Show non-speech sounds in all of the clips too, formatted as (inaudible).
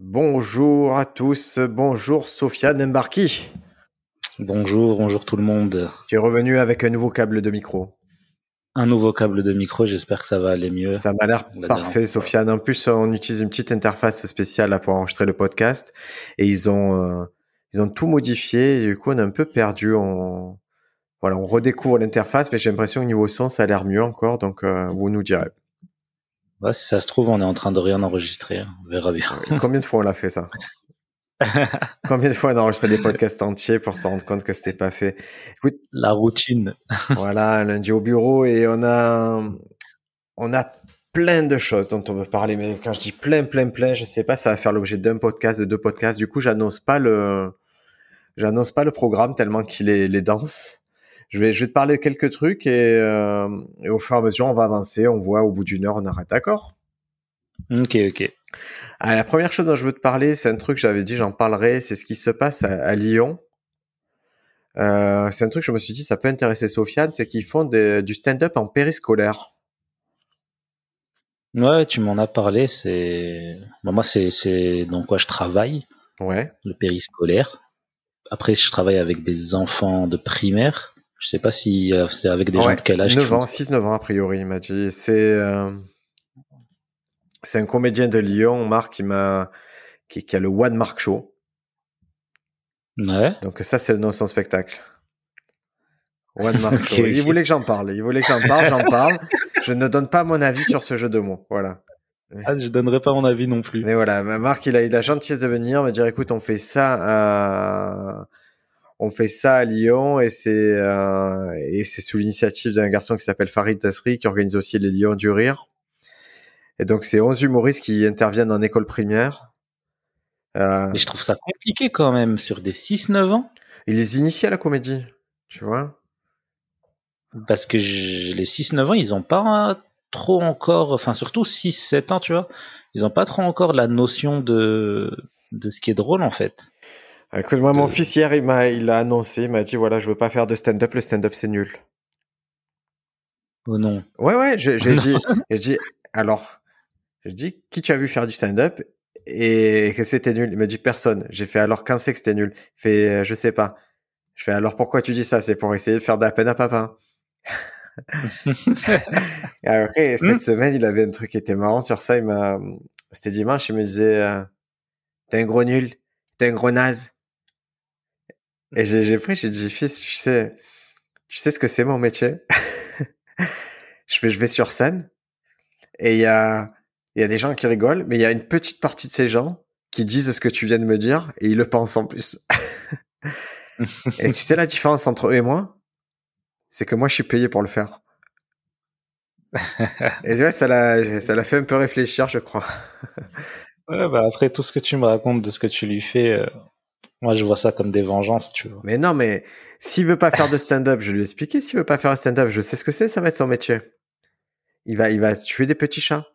Bonjour à tous, bonjour Sofiane Mbarki. Bonjour, bonjour tout le monde. Tu es revenu avec un nouveau câble de micro. Un nouveau câble de micro, j'espère que ça va aller mieux. Ça m'a l'air parfait, Sofiane. En plus, on utilise une petite interface spéciale pour enregistrer le podcast et ils ont, euh, ils ont tout modifié. du coup, on est un peu perdu. On, voilà, on redécouvre l'interface, mais j'ai l'impression que niveau son, ça a l'air mieux encore. Donc, euh, vous nous direz. Si ça se trouve, on est en train de rien enregistrer. On verra bien. Combien de fois on l'a fait ça? (laughs) Combien de fois on a enregistré des podcasts entiers pour se rendre compte que c'était pas fait? La routine. voilà, lundi au bureau et on a, on a plein de choses dont on veut parler. Mais quand je dis plein, plein, plein, je sais pas, ça va faire l'objet d'un podcast, de deux podcasts. Du coup, j'annonce pas le, j'annonce pas le programme tellement qu'il est, les dense. Je vais, je vais te parler de quelques trucs et, euh, et au fur et à mesure, on va avancer. On voit au bout d'une heure, on arrête. D'accord? Ok, ok. Ah, la première chose dont je veux te parler, c'est un truc que j'avais dit, j'en parlerai, c'est ce qui se passe à, Lyon. Euh, c'est un truc que je me suis dit, ça peut intéresser Sofiane, c'est qu'ils font du stand-up en périscolaire. Ouais, tu m'en as parlé. C'est bah, moi, c'est c'est dans quoi je travaille. Ouais. Le périscolaire. Après, je travaille avec des enfants de primaire. Je sais pas si euh, c'est avec des gens de quel âge. 9 ans, 6-9 ans a priori, il m'a dit. C'est euh, un comédien de Lyon, Marc, qui m'a qui, a le One Mark Show. Ouais. Donc ça, c'est le nom de son spectacle. One Mark (laughs) Show. Il voulait que j'en parle. Il voulait que j'en parle, j'en parle. Je ne donne pas mon avis sur ce jeu de mots. Voilà. Ah, je donnerai pas mon avis non plus. Mais voilà, Marc, il a eu la gentillesse de venir me dire, écoute, on fait ça à, on fait ça à Lyon et c'est euh... et c'est sous l'initiative d'un garçon qui s'appelle Farid Tasri qui organise aussi les Lions du rire. Et donc, c'est 11 humoristes qui interviennent en école primaire. Euh, Mais je trouve ça compliqué quand même, sur des 6-9 ans. Ils les initient à la comédie, tu vois. Parce que les 6-9 ans, ils ont pas trop encore, enfin surtout 6-7 ans, tu vois, ils ont pas trop encore la notion de, de ce qui est drôle en fait. Ah, écoute, moi, mon fils hier, il m'a, il a annoncé, il m'a dit voilà, je veux pas faire de stand-up, le stand-up c'est nul. Oh non. Ouais, ouais, j'ai dit, (laughs) j'ai dit, alors, je dis, qui tu as vu faire du stand-up et que c'était nul? Il me dit personne. J'ai fait alors quand c'est que c'était nul Il fait euh, je sais pas. Je fais alors pourquoi tu dis ça? C'est pour essayer de faire de la peine à papa. (laughs) après cette hmm. semaine il avait un truc qui était marrant sur ça. Il m'a c'était dimanche il me disait euh, t'es un gros nul, t'es un gros naze. Et j'ai pris j'ai dit fils tu sais tu sais ce que c'est mon métier? (laughs) je fais je vais sur scène et il y a y a des gens qui rigolent, mais il y a une petite partie de ces gens qui disent ce que tu viens de me dire et ils le pensent en plus. (laughs) et tu sais la différence entre eux et moi? C'est que moi je suis payé pour le faire. et ouais, ça l'a fait un peu réfléchir, je crois. ouais, bah après tout ce que tu me racontes de ce que tu lui fais, euh, moi je vois ça comme des vengeances, tu vois. Mais non, mais s'il veut pas faire de stand-up, je lui ai expliqué. S'il veut pas faire de stand-up, je sais ce que c'est, ça va être son métier. Il va, il va tuer des petits chats.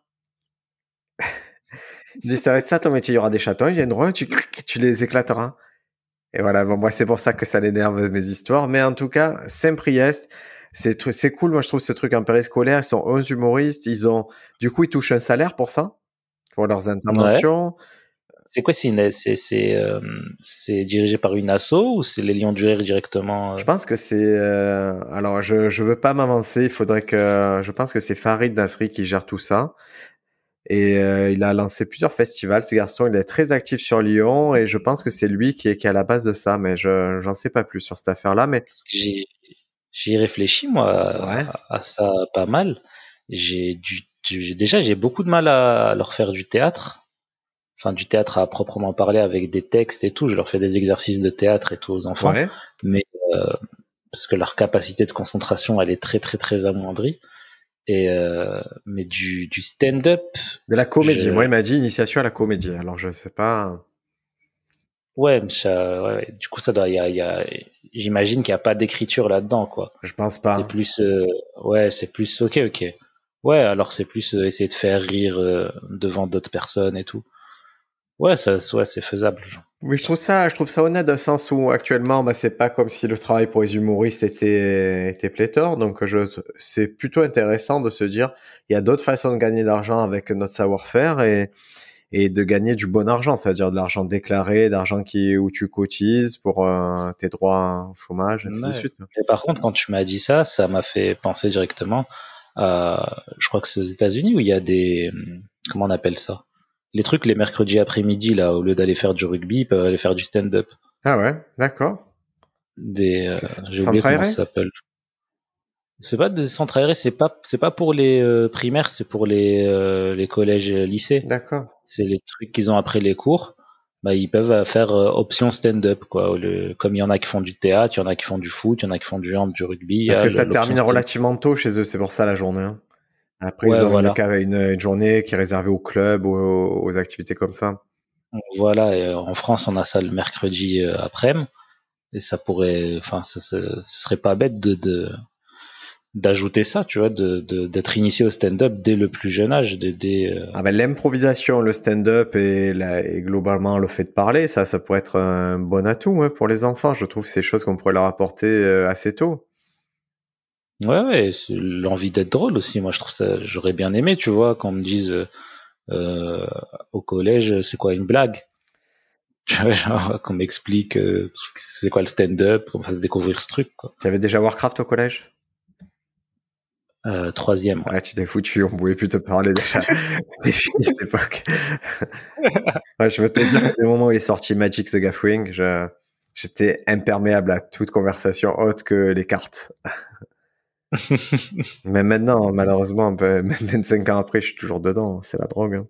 (laughs) Il dit, ça va être ça ton métier, il y aura des chatons, ils viendront, tu, tu les éclateras. Et voilà, bon, moi, c'est pour ça que ça l'énerve mes histoires. Mais en tout cas, Saint-Priest, c'est, c'est cool. Moi, je trouve ce truc en périscolaire. Ils sont 11 humoristes. Ils ont, du coup, ils touchent un salaire pour ça, pour leurs interventions. C'est quoi C'est c'est c'est, euh, c'est dirigé par une asso ou c'est les Lions du Rire directement euh? Je pense que c'est euh, alors je je veux pas m'avancer. Il faudrait que je pense que c'est Farid Nasri qui gère tout ça. Et il a lancé plusieurs festivals. Ce garçon, il est très actif sur Lyon et je pense que c'est lui qui est, qui est à la base de ça. Mais je j'en sais pas plus sur cette affaire-là. Mais j'y réfléchis moi à, ça pas mal. J'ai du, déjà j'ai beaucoup de mal à leur faire du théâtre. Enfin, du théâtre à proprement parler avec des textes et tout. Je leur fais des exercices de théâtre et tout aux enfants. Mais euh, parce que leur capacité de concentration, elle est très très très amoindrie. Et euh, mais du, du stand-up. De la comédie. Moi, il m'a dit initiation à la comédie. Alors, je sais pas. Ouais, du coup, ça doit, y a, y a, j'imagine qu'il n'y a pas d'écriture là-dedans, quoi. Je pense pas. C'est plus, euh, ouais, c'est plus, ok, ok. Ouais, alors c'est plus euh, essayer de faire rire euh, devant d'autres personnes et tout. Ouais, ça, ouais, c'est faisable. Oui, je trouve ça, je trouve ça honnête dans le sens où actuellement, bah, c'est pas comme si le travail pour les humoristes était, était pléthore. Donc, je, c'est plutôt intéressant de se dire, il y a d'autres façons de gagner de l'argent avec notre savoir-faire et, et de gagner du bon argent, c'est-à-dire de l'argent déclaré, d'argent qui où tu cotises pour euh, tes droits au chômage, ainsi de suite. Et par contre, quand tu m'as dit ça, ça m'a fait penser directement à, je crois que c'est aux États-Unis où il y a des, comment on appelle ça, les trucs les mercredis après-midi là, au lieu d'aller faire du rugby, ils peuvent aller faire du stand-up. Ah ouais, d'accord. Des, euh, j'ai oublié comment ça s'appelle. C'est pas des centres aérés, c'est pas c'est pas pour les euh, primaires, c'est pour les euh, les collèges lycées. D'accord. C'est les trucs qu'ils ont après les cours. Bah, ils peuvent faire euh, option stand-up quoi. comme il y en a qui font du théâtre, il y en a qui font du foot, il y en a qui font du hand, du rugby. Parce que ça termine relativement tôt chez eux, c'est pour ça la journée. Hein. Après, ils ont une, une, journée qui est réservée au club ou aux, activités comme ça. Voilà, et en France, on a ça le mercredi après-midi. Et ça pourrait, enfin, ce serait pas bête de, d'ajouter ça, tu vois, de, d'être initié au stand-up dès le plus jeune âge, dès, euh, Ah ben l'improvisation, le stand-up et, et, globalement le fait de parler, ça, ça pourrait être un bon atout hein, pour les enfants. Je trouve que c'est des choses qu'on pourrait leur apporter euh, assez tôt. Ouais, ouais, c'est l'envie d'être drôle aussi. Moi, je trouve ça, j'aurais bien aimé, tu vois, qu'on me dise euh, au collège, c'est quoi une blague? (laughs) Genre, qu'on m'explique c'est quoi le stand-up, qu'on me fasse découvrir ce truc. Tu avais déjà Warcraft au collège? Euh, troisième. Ouais. tu t'es foutu, on pouvait plus te parler déjà (laughs) des filles cette époque. (laughs) ouais, je veux te dire, le moment où il est sorti Magic the Gathering, je, j'étais imperméable à toute conversation autre que les cartes. Mais maintenant, malheureusement, (laughs) même 25 ans après, je suis toujours dedans. C'est la drogue. Hein.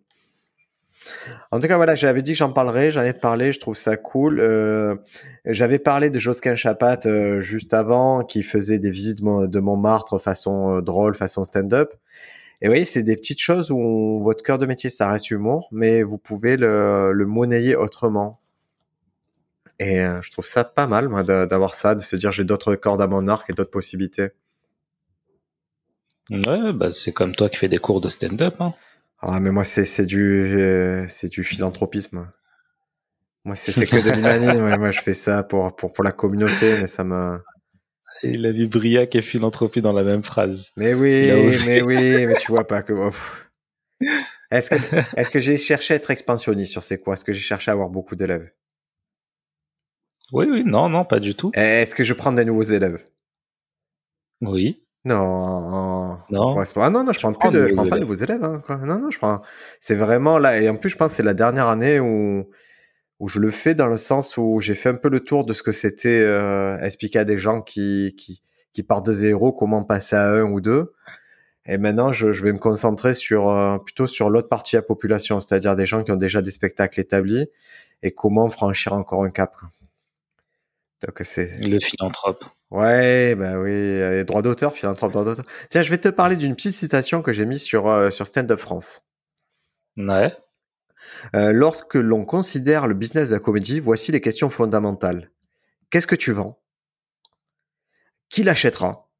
En tout cas, voilà, j'avais dit que j'en parlerais, j'en ai parlé, je trouve ça cool. Euh, j'avais parlé de Josquin Chapat euh, juste avant, qui faisait des visites de Montmartre façon euh, drôle, façon stand-up. Et vous voyez, c'est des petites choses où votre cœur de métier, ça reste humour, mais vous pouvez le, le monnayer autrement. Et je trouve ça pas mal, moi, d'avoir ça, de se dire j'ai d'autres cordes à mon arc et d'autres possibilités. Ouais, bah c'est comme toi qui fais des cours de stand-up. Hein. Ah, mais moi, c'est, c'est du, euh, c'est du philanthropisme. Moi, c'est, que de (laughs) l'humanisme. moi, je fais ça pour, pour, pour la communauté, mais ça me. Il a vu Briac et philanthropie dans la même phrase. Mais oui, mais oui, mais tu vois pas que. Oh, est-ce que, est-ce que j'ai cherché à être expansionniste sur c'est quoi? Est-ce que j'ai cherché à avoir beaucoup d'élèves? Oui, oui, non, non, pas du tout. Est-ce que je prends des nouveaux élèves? Oui. Non, non? ah non, non, je, prends plus de, je prends pas de vos élèves. Hein, quoi. Non, non, je prends. C'est vraiment là, et en plus, je pense que c'est la dernière année où où je le fais dans le sens où j'ai fait un peu le tour de ce que c'était euh, expliquer à des gens qui qui qui partent de zéro comment passer à un ou deux. Et maintenant, je, je vais me concentrer sur euh, plutôt sur l'autre partie de la population, c'est-à-dire des gens qui ont déjà des spectacles établis et comment franchir encore un cap. Donc c'est le philanthrope. Ouais, bah oui, droit d'auteur, philanthrope, droit d'auteur. Tiens, je vais te parler d'une petite citation que j'ai mise sur, euh, sur Stand Up France. Ouais. Euh, lorsque l'on considère le business de la comédie, voici les questions fondamentales. Qu'est-ce que tu vends? Qui l'achètera?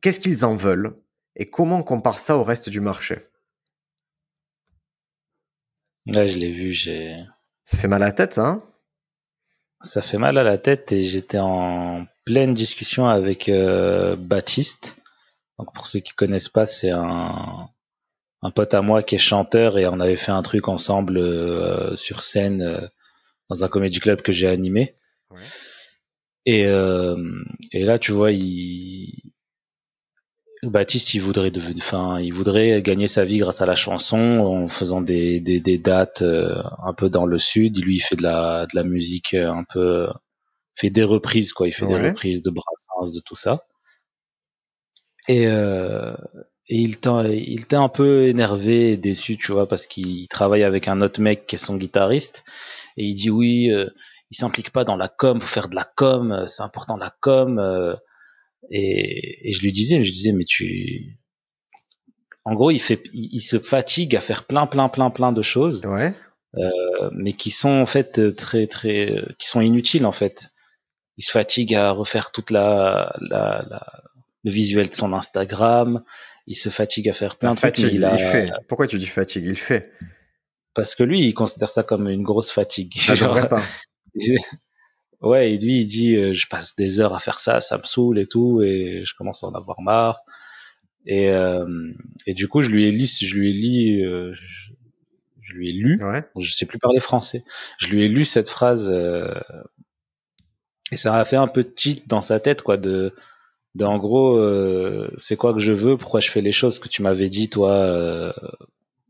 Qu'est-ce qu'ils en veulent? Et comment on compare ça au reste du marché? Ouais, je l'ai vu, j'ai... Ça fait mal à la tête, hein? Ça fait mal à la tête et j'étais en pleine discussion avec euh, Baptiste. Donc pour ceux qui connaissent pas, c'est un, un pote à moi qui est chanteur et on avait fait un truc ensemble euh, sur scène euh, dans un comédie club que j'ai animé. Et, et là, tu vois, il, Baptiste, il voudrait devenir, enfin, il voudrait gagner sa vie grâce à la chanson en faisant des, des, des dates un peu dans le sud. Lui, il fait de la, de la musique un peu fait des reprises, quoi. Il fait des reprises de Brassens, de tout ça. Et, euh, et il était un peu énervé et déçu, tu vois, parce qu'il travaille avec un autre mec qui est son guitariste. Et il dit oui, euh, il s'implique pas dans la com, faut faire de la com, euh, c'est important la com. Euh. et, et je lui disais, je disais, mais tu, en gros, il fait, il, se fatigue à faire plein, plein, plein, plein de choses. Ouais. mais qui sont en fait très très, qui sont inutiles en fait. Il se fatigue à refaire toute la, la, la le visuel de son Instagram. Il se fatigue à faire plein de trucs. Il, il fait. Pourquoi tu dis fatigue? Il fait. Parce que lui, il considère ça comme une grosse fatigue. Ah, (laughs) Genre, pas. Ouais, et lui, il dit, euh, je passe des heures à faire ça, ça me saoule et tout, et je commence à en avoir marre. Et, euh, et du coup, je lui ai lu, je lui ai lu, euh, je, lui ai lu, ouais. je sais plus parler français. Je lui ai lu cette phrase et ça a fait un peu de cheat dans sa tête, quoi, de, de en gros, c'est quoi que je veux, pourquoi je fais les choses que tu m'avais dit, toi,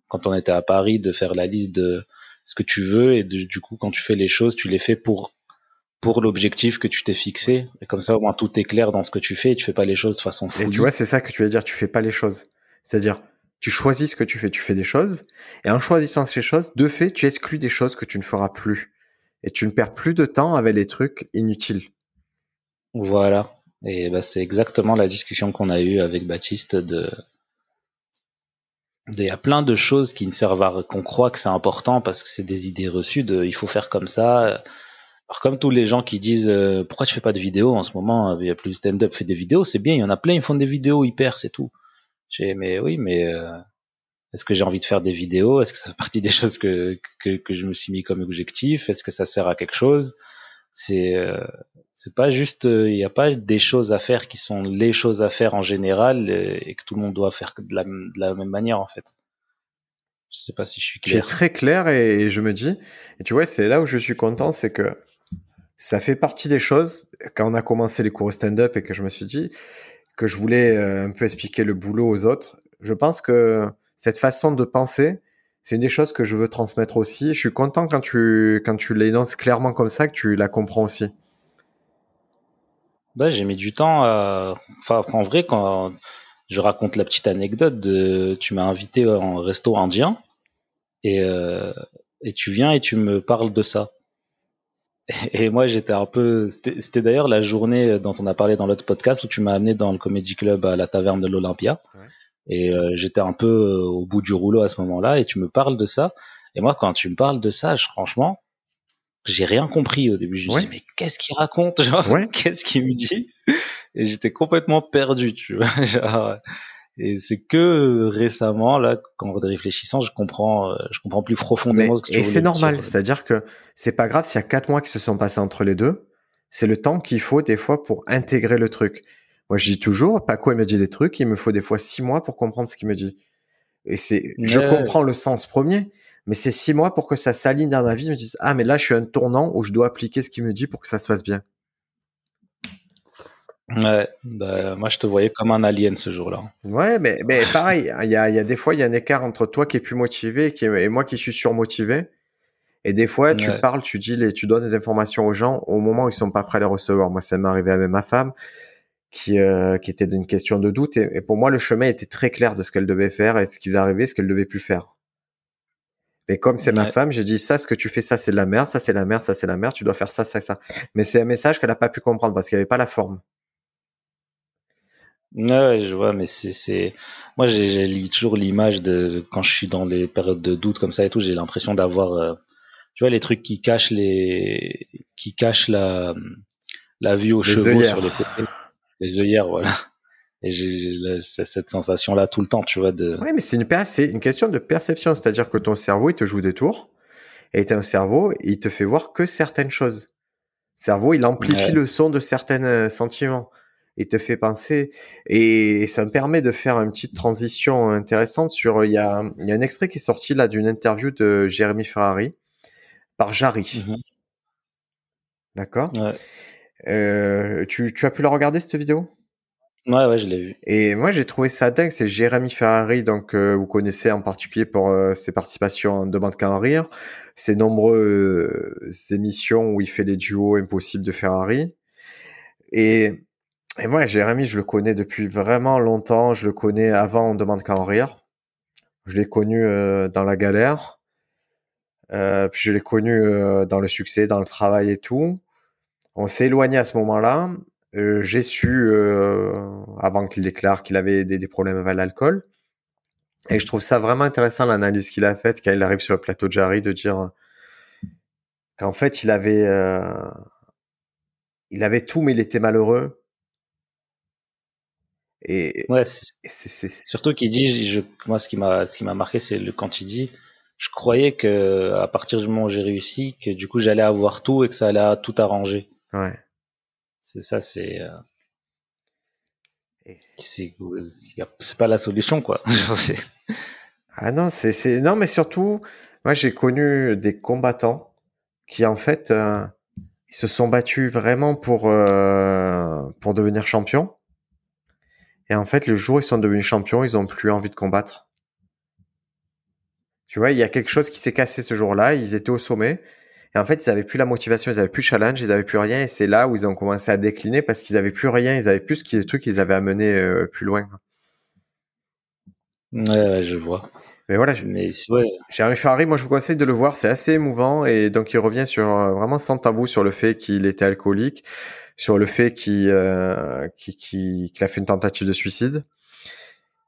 quand on était à Paris, de faire la liste de ce que tu veux et du coup, quand tu fais les choses, tu les fais pour pour l'objectif que tu t'es fixé. Et comme ça, au moins, tout est clair dans ce que tu fais et tu fais pas les choses de façon fou. Et tu vois, c'est ça que tu veux dire, tu fais pas les choses. C'est-à-dire, tu choisis ce que tu fais, tu fais des choses, et en choisissant ces choses, de fait, tu exclus des choses que tu ne feras plus. Et tu ne perds plus de temps avec les trucs inutiles. Voilà. Et bah, c'est exactement la discussion qu'on a eue avec Baptiste de, il y a plein de choses qui ne servent à qu'on croit que c'est important parce que c'est des idées reçues de il faut faire comme ça. Alors comme tous les gens qui disent euh, pourquoi tu fais pas de vidéos en ce moment, il y a plus stand-up fait des vidéos, c'est bien, il y en a plein, ils font des vidéos hyper, c'est tout. J'ai mais oui, mais euh, est-ce que j'ai envie de faire des vidéos? Est-ce que ça fait partie des choses que, que, que je me suis mis comme objectif? Est-ce que ça sert à quelque chose? C'est euh, c'est pas juste, il n'y a pas des choses à faire qui sont les choses à faire en général et, que tout le monde doit faire de la, de la même manière en fait. Je sais pas si je suis clair. Tu es très clair et, je me dis, et tu vois, c'est là où je suis content, c'est que ça fait partie des choses. Quand on a commencé les cours stand-up et que je me suis dit que je voulais euh, un peu expliquer le boulot aux autres, je pense que cette façon de penser, c'est une des choses que je veux transmettre aussi. Je suis content quand tu, quand tu l'énonces clairement comme ça, que tu la comprends aussi. Bah, j'ai mis du temps Enfin, en vrai, quand je raconte la petite anecdote de... Tu m'as invité en resto indien et, euh, et tu viens et tu me parles de ça. Et moi, j'étais un peu... C'était d'ailleurs la journée dont on a parlé dans l'autre podcast où tu m'as amené dans le Comedy Club à la taverne de l'Olympia. Et euh, j'étais un peu euh, au bout du rouleau à ce moment-là et tu me parles de ça. Et moi, quand tu me parles de ça, je, franchement, j'ai rien compris au début. Je me dis mais qu'est-ce qu'il raconte genre (laughs) qu'est-ce qu'il me dit? Et j'étais complètement perdu, tu vois. (laughs) Genre, et c'est que récemment là, qu'en réfléchissant, je comprends, euh, je comprends plus profondément ce que tu Et c'est normal, c'est-à-dire que c'est pas grave s'il y a quatre mois qui se sont passés entre les deux. C'est le temps qu'il faut des fois pour intégrer le truc. Moi, je dis toujours, Paco, il me dit des trucs, il me faut des fois six mois pour comprendre ce qu'il me dit. Et c'est, je comprends le sens premier, mais c'est six mois pour que ça s'aligne dans ma vie. Je me dise, ah, mais là, je suis un tournant où je dois appliquer ce qu'il me dit pour que ça se fasse bien. Ouais, bah, moi je te voyais comme un alien ce jour-là. Ouais, mais, mais pareil, il y a, y a, des fois, il y a un écart entre toi qui es plus motivé et, qui et moi qui suis surmotivé. Et des fois, tu parles, tu dis, les, tu donnes des informations aux gens au moment où ils sont pas prêts à les recevoir. Moi, ça m'est arrivé avec ma femme qui, euh, qui était d'une question de doute. Et, et, pour moi, le chemin était très clair de ce qu'elle devait faire et ce qui devait arriver, ce qu'elle devait plus faire. Mais comme c'est ma femme, j'ai dit ça, ce que tu fais, ça c'est de la merde, ça c'est la merde, ça c'est la merde, tu dois faire ça, ça, ça. Mais c'est un message qu'elle n'a pas pu comprendre parce qu'il n'y avait pas la forme. Ouais, je vois, mais c'est, c'est, moi j'ai toujours l'image de quand je suis dans les périodes de doute comme ça et tout, j'ai l'impression d'avoir, euh, tu vois, les trucs qui cachent les, qui cachent la, la vue aux chevaux sur les côtés, les œillères, voilà. Et j'ai cette sensation-là tout le temps, tu vois. De... Oui, mais c'est une, c'est une question de perception. C'est-à-dire que ton cerveau, il te joue des tours. Et ton cerveau, il te fait voir que certaines choses. Le cerveau, il amplifie le son de certains euh, sentiments. Il te fait penser. Et ça me permet de faire une petite transition intéressante sur. Il y a, il y a un extrait qui est sorti là d'une interview de Jérémy Ferrari par Jarry. Mm-hmm. D'accord? Ouais. euh, tu, tu as pu la regarder cette vidéo? Ouais, ouais, je l'ai vu. Et moi, j'ai trouvé ça dingue. C'est Jérémy Ferrari, donc euh, vous connaissez en particulier pour euh, ses participations en Demande qu'à en rire, ses nombreuses euh, émissions où il fait les duos impossibles de Ferrari. Et, et moi, Jérémy, je le connais depuis vraiment longtemps. Je le connais avant On demande qu'à en rire. Je l'ai connu dans la galère. puis je l'ai connu dans le succès, dans le travail et tout. On s'est éloigné à ce moment-là. Euh, j'ai su, euh, avant qu'il déclare qu'il avait des, des problèmes avec l'alcool. Et je trouve ça vraiment intéressant l'analyse qu'il a faite quand il arrive sur le plateau de Jarry de dire qu'en fait il avait euh, il avait tout mais il était malheureux. Et ouais, c'est surtout qu'il dit je, moi ce qui m'a ce qui m'a marqué c'est le quand il dit je croyais que à partir du moment où j'ai réussi que du coup j'allais avoir tout et que ça allait tout arranger. Ouais. C'est ça c'est euh, c'est pas la solution quoi. (laughs) ah non, c'est non mais surtout moi j'ai connu des combattants qui en fait euh, ils se sont battus vraiment pour euh, pour devenir champions. Et en fait, le jour où ils sont devenus champions, ils ont plus envie de combattre. Tu vois, il y a quelque chose qui s'est cassé ce jour-là. Ils étaient au sommet. Et en fait, ils avaient plus la motivation, ils avaient plus challenge, ils avaient plus rien. Et c'est là où ils ont commencé à décliner parce qu'ils avaient plus rien. Ils avaient plus ce qui, truc qu'ils avaient amené euh, plus loin. Ouais, je vois. Mais voilà, mais ouais. Ferrari, moi je vous conseille de le voir, c'est assez émouvant et donc il revient sur euh, vraiment sans tabou sur le fait qu'il était alcoolique, sur le fait qu'il euh, qu'il a fait une tentative de suicide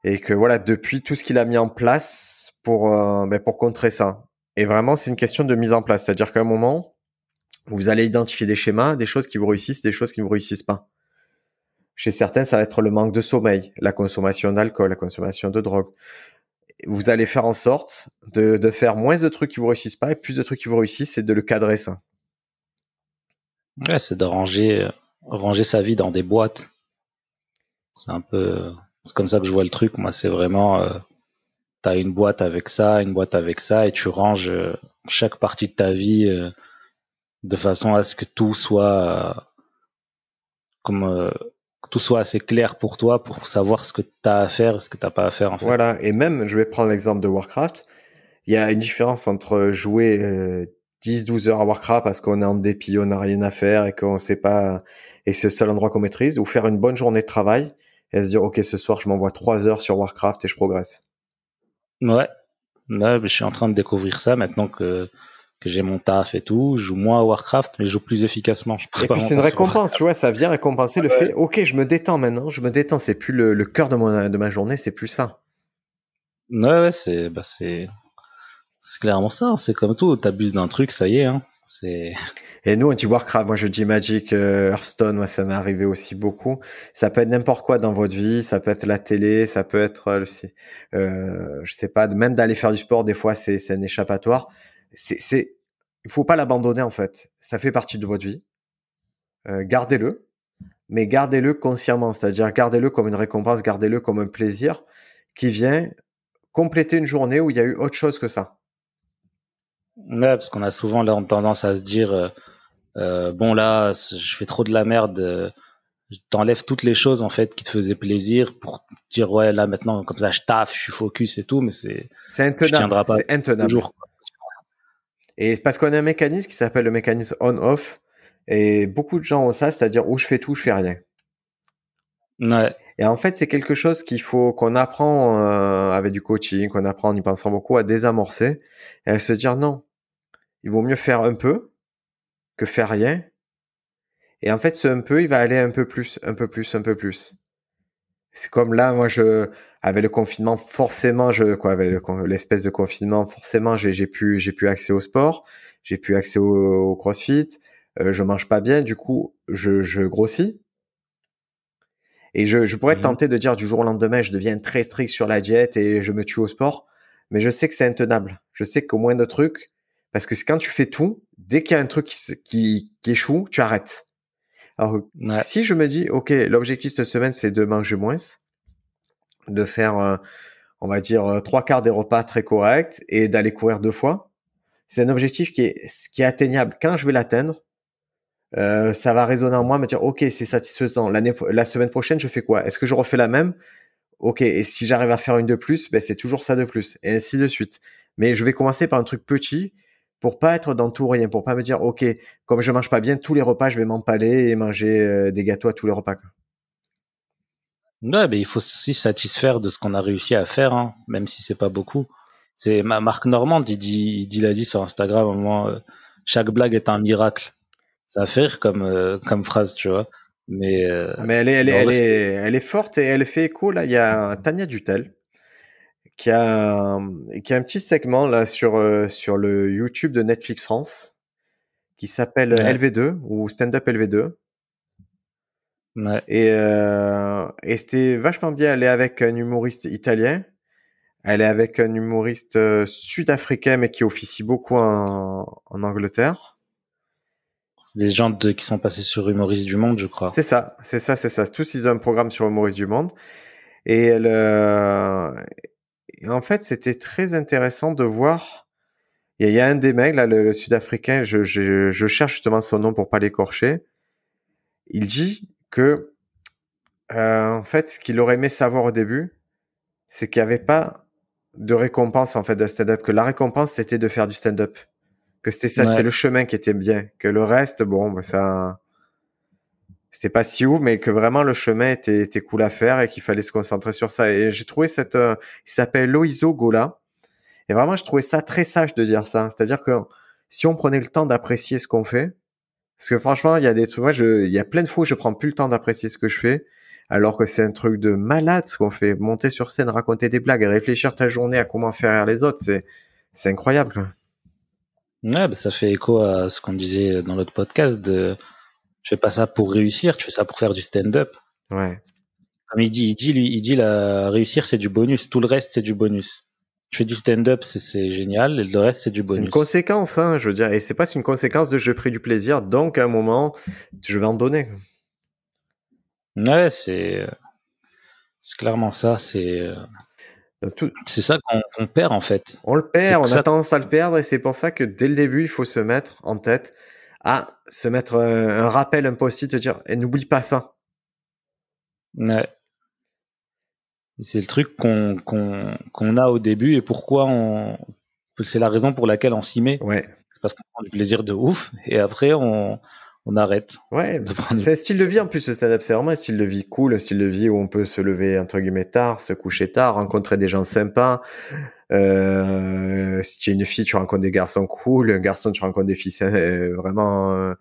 et que voilà depuis tout ce qu'il a mis en place pour euh, ben, pour contrer ça. Et vraiment c'est une question de mise en place, c'est-à-dire qu'à un moment vous allez identifier des schémas, des choses qui vous réussissent, des choses qui ne vous réussissent pas. Chez certains, ça va être le manque de sommeil, la consommation d'alcool, la consommation de drogue vous allez faire en sorte de, de, faire moins de trucs qui vous réussissent pas et plus de trucs qui vous réussissent et de le cadrer ça. Ouais, c'est de ranger, ranger sa vie dans des boîtes. C'est un peu, c'est comme ça que je vois le truc. Moi, c'est vraiment, euh, t'as une boîte avec ça, une boîte avec ça, et tu ranges euh, chaque partie de ta vie euh, de façon à ce que tout soit euh, comme tout soit assez clair pour toi pour savoir ce que tu as à faire et ce que tu n'as pas à faire. En fait. Voilà, et même, je vais prendre l'exemple de Warcraft. Il y a une différence entre jouer 10-12 euh, heures à Warcraft parce qu'on est en dépit, on n'a rien à faire et qu'on sait pas, et c'est le seul endroit qu'on maîtrise, ou faire une bonne journée de travail et se dire, OK, ce soir, je m'envoie 3 heures sur Warcraft et je progresse. Ouais. Là, je suis en train de découvrir ça maintenant que que j'ai mon taf et tout, je joue moins à Warcraft, mais je joue plus efficacement. et puis c'est une récompense, tu vois, ça vient récompenser le fait, ok, je me détends maintenant, je me détends, c'est plus le, le cœur de, mon, de ma journée, c'est plus ça. Ouais, ouais, c'est, bah c'est, clairement ça, c'est comme tout, t'abuses d'un truc, ça y est, hein. C'est... (laughs) Et nous, on dit Warcraft, moi je dis Magic, euh, Hearthstone, moi ça m'est arrivé aussi beaucoup. Ça peut être n'importe quoi dans votre vie, ça peut être la télé, ça peut être, euh, euh je sais pas, même d'aller faire du sport, des fois c'est, c'est un échappatoire c'est, c'est, il faut pas l'abandonner en fait. Ça fait partie de votre vie. Euh, gardez-le, mais gardez-le consciemment, c'est-à-dire gardez-le comme une récompense, gardez-le comme un plaisir qui vient compléter une journée où il y a eu autre chose que ça. Ouais, parce qu'on a souvent tendance à se dire euh, euh, bon là, je fais trop de la merde. Euh, t'enlèves toutes les choses en fait qui te faisaient plaisir pour dire ouais là maintenant comme ça je taffe, je suis focus et tout, mais c'est c'est intenable. C'est intenable. Toujours, et parce qu'on a un mécanisme qui s'appelle le mécanisme on-off. Et beaucoup de gens ont ça, c'est-à-dire où je fais tout, je fais rien. Ouais. Et en fait, c'est quelque chose qu'il faut qu'on apprend euh, avec du coaching, qu'on apprend en y pensant beaucoup à désamorcer et à se dire non, il vaut mieux faire un peu que faire rien. Et en fait, ce un peu, il va aller un peu plus, un peu plus, un peu plus. C'est comme là, moi, je, avec le confinement, forcément, je, quoi, avec l'espèce de confinement, forcément, j'ai, pu, j'ai pu accès au sport, j'ai pu accès au, CrossFit, euh, je mange pas bien, du coup, je, je grossis. Et je, je pourrais mmh tenté de dire du jour au lendemain, je deviens très strict sur la diète et je me tue au sport, mais je sais que c'est intenable. Je sais qu'au moins de trucs, parce que quand tu fais tout, dès qu'il y a un truc qui, qui, qui échoue, tu arrêtes. Alors, si je me dis, OK, l'objectif cette semaine, c'est de manger moins, de faire, euh, on va dire, euh, trois quarts des repas très corrects et d'aller courir deux fois, c'est un objectif qui est, qui est atteignable. Quand je vais l'atteindre, euh, ça va résonner en moi, me dire, OK, c'est satisfaisant. La semaine prochaine, je fais quoi? Est-ce que je refais la même? OK, et si j'arrive à faire une de plus, ben c'est toujours ça de plus, et ainsi de suite. Mais je vais commencer par un truc petit pour pas être dans tout rien, pour pas me dire ok, comme je mange pas bien tous les repas, je vais m'empaler et manger euh, des gâteaux à tous les repas. Quoi. Mais il faut aussi satisfaire de ce qu'on a réussi à faire, hein, même si c'est pas beaucoup. C'est ma Marc Normand, il dit, l'a dit sur Instagram, euh, chaque blague est un miracle. Ça fait rire comme euh, comme phrase, tu vois. Mais mais elle est elle est, elle est, elle est forte et elle fait écho là. Il y a Tania Dutel qui a, qui a un petit segment là sur, euh, sur le YouTube de Netflix France qui s'appelle LV2 ou Stand Up LV2. Et, euh, et c'était vachement bien. Elle est avec un humoriste italien. Elle est avec un humoriste euh, sud-africain, mais qui officie beaucoup en, en Angleterre. C'est des gens de, qui sont passés sur Humoriste du Monde, je crois. C'est ça, c'est ça, c'est ça. Tous, ils ont un programme sur Humoriste du Monde. Et, et en fait, c'était très intéressant de voir. Il y, a un des mecs, là, le, sud-africain, je, je, je, cherche justement son nom pour pas l'écorcher. Il dit que, euh, en fait, ce qu'il aurait aimé savoir au début, c'est qu'il n'y avait pas de récompense, en fait, de stand-up. Que la récompense, c'était de faire du stand-up. Que c'était ça, c'était le chemin qui était bien. Que le reste, bon, bah, ça, c'était pas si ouf, mais que vraiment le chemin était, était cool à faire et qu'il fallait se concentrer sur ça. Et j'ai trouvé cette, euh, il s'appelle Loiso Gola. Et vraiment, je trouvais ça très sage de dire ça. C'est-à-dire que si on prenait le temps d'apprécier ce qu'on fait, parce que franchement, il y a des trucs, moi, je, il y a plein de fois où je prends plus le temps d'apprécier ce que je fais, alors que c'est un truc de malade ce qu'on fait. Monter sur scène, raconter des blagues et réfléchir ta journée à comment faire rire les autres, c'est, c'est incroyable. Ouais, bah, ça fait écho à ce qu'on disait dans l'autre podcast de tu fais pas ça pour réussir, tu fais ça pour faire du stand-up. Ouais. Comme il dit, il dit, lui, il dit la réussir c'est du bonus, tout le reste c'est du bonus. Tu fais du stand-up, c'est génial, et le reste c'est du bonus. C'est une conséquence, hein, je veux dire, et c'est pas une conséquence de je pris du plaisir, donc à un moment, je vais en donner. Ouais, c'est c'est clairement ça, c'est tout... c'est ça qu'on perd en fait. On le perd, on a tendance à le perdre, et c'est pour ça que dès le début, il faut se mettre en tête à se mettre un, rappel, un post-it, te dire, et n'oublie pas ça. Ouais. C'est le truc qu'on qu'on a au début et pourquoi on. C'est la raison pour laquelle on s'y met. Ouais. C'est parce qu'on prend du plaisir de ouf et après on, on arrête. Ouais, c'est un style de vie en plus, ce stand-up. C'est vraiment un style de vie cool, un style de vie où on peut se lever entre guillemets tard, se coucher tard, rencontrer des gens sympas, euh, si tu es une fille, tu rencontres des garçons cool. Un garçon, tu rencontres des filles euh, vraiment euh,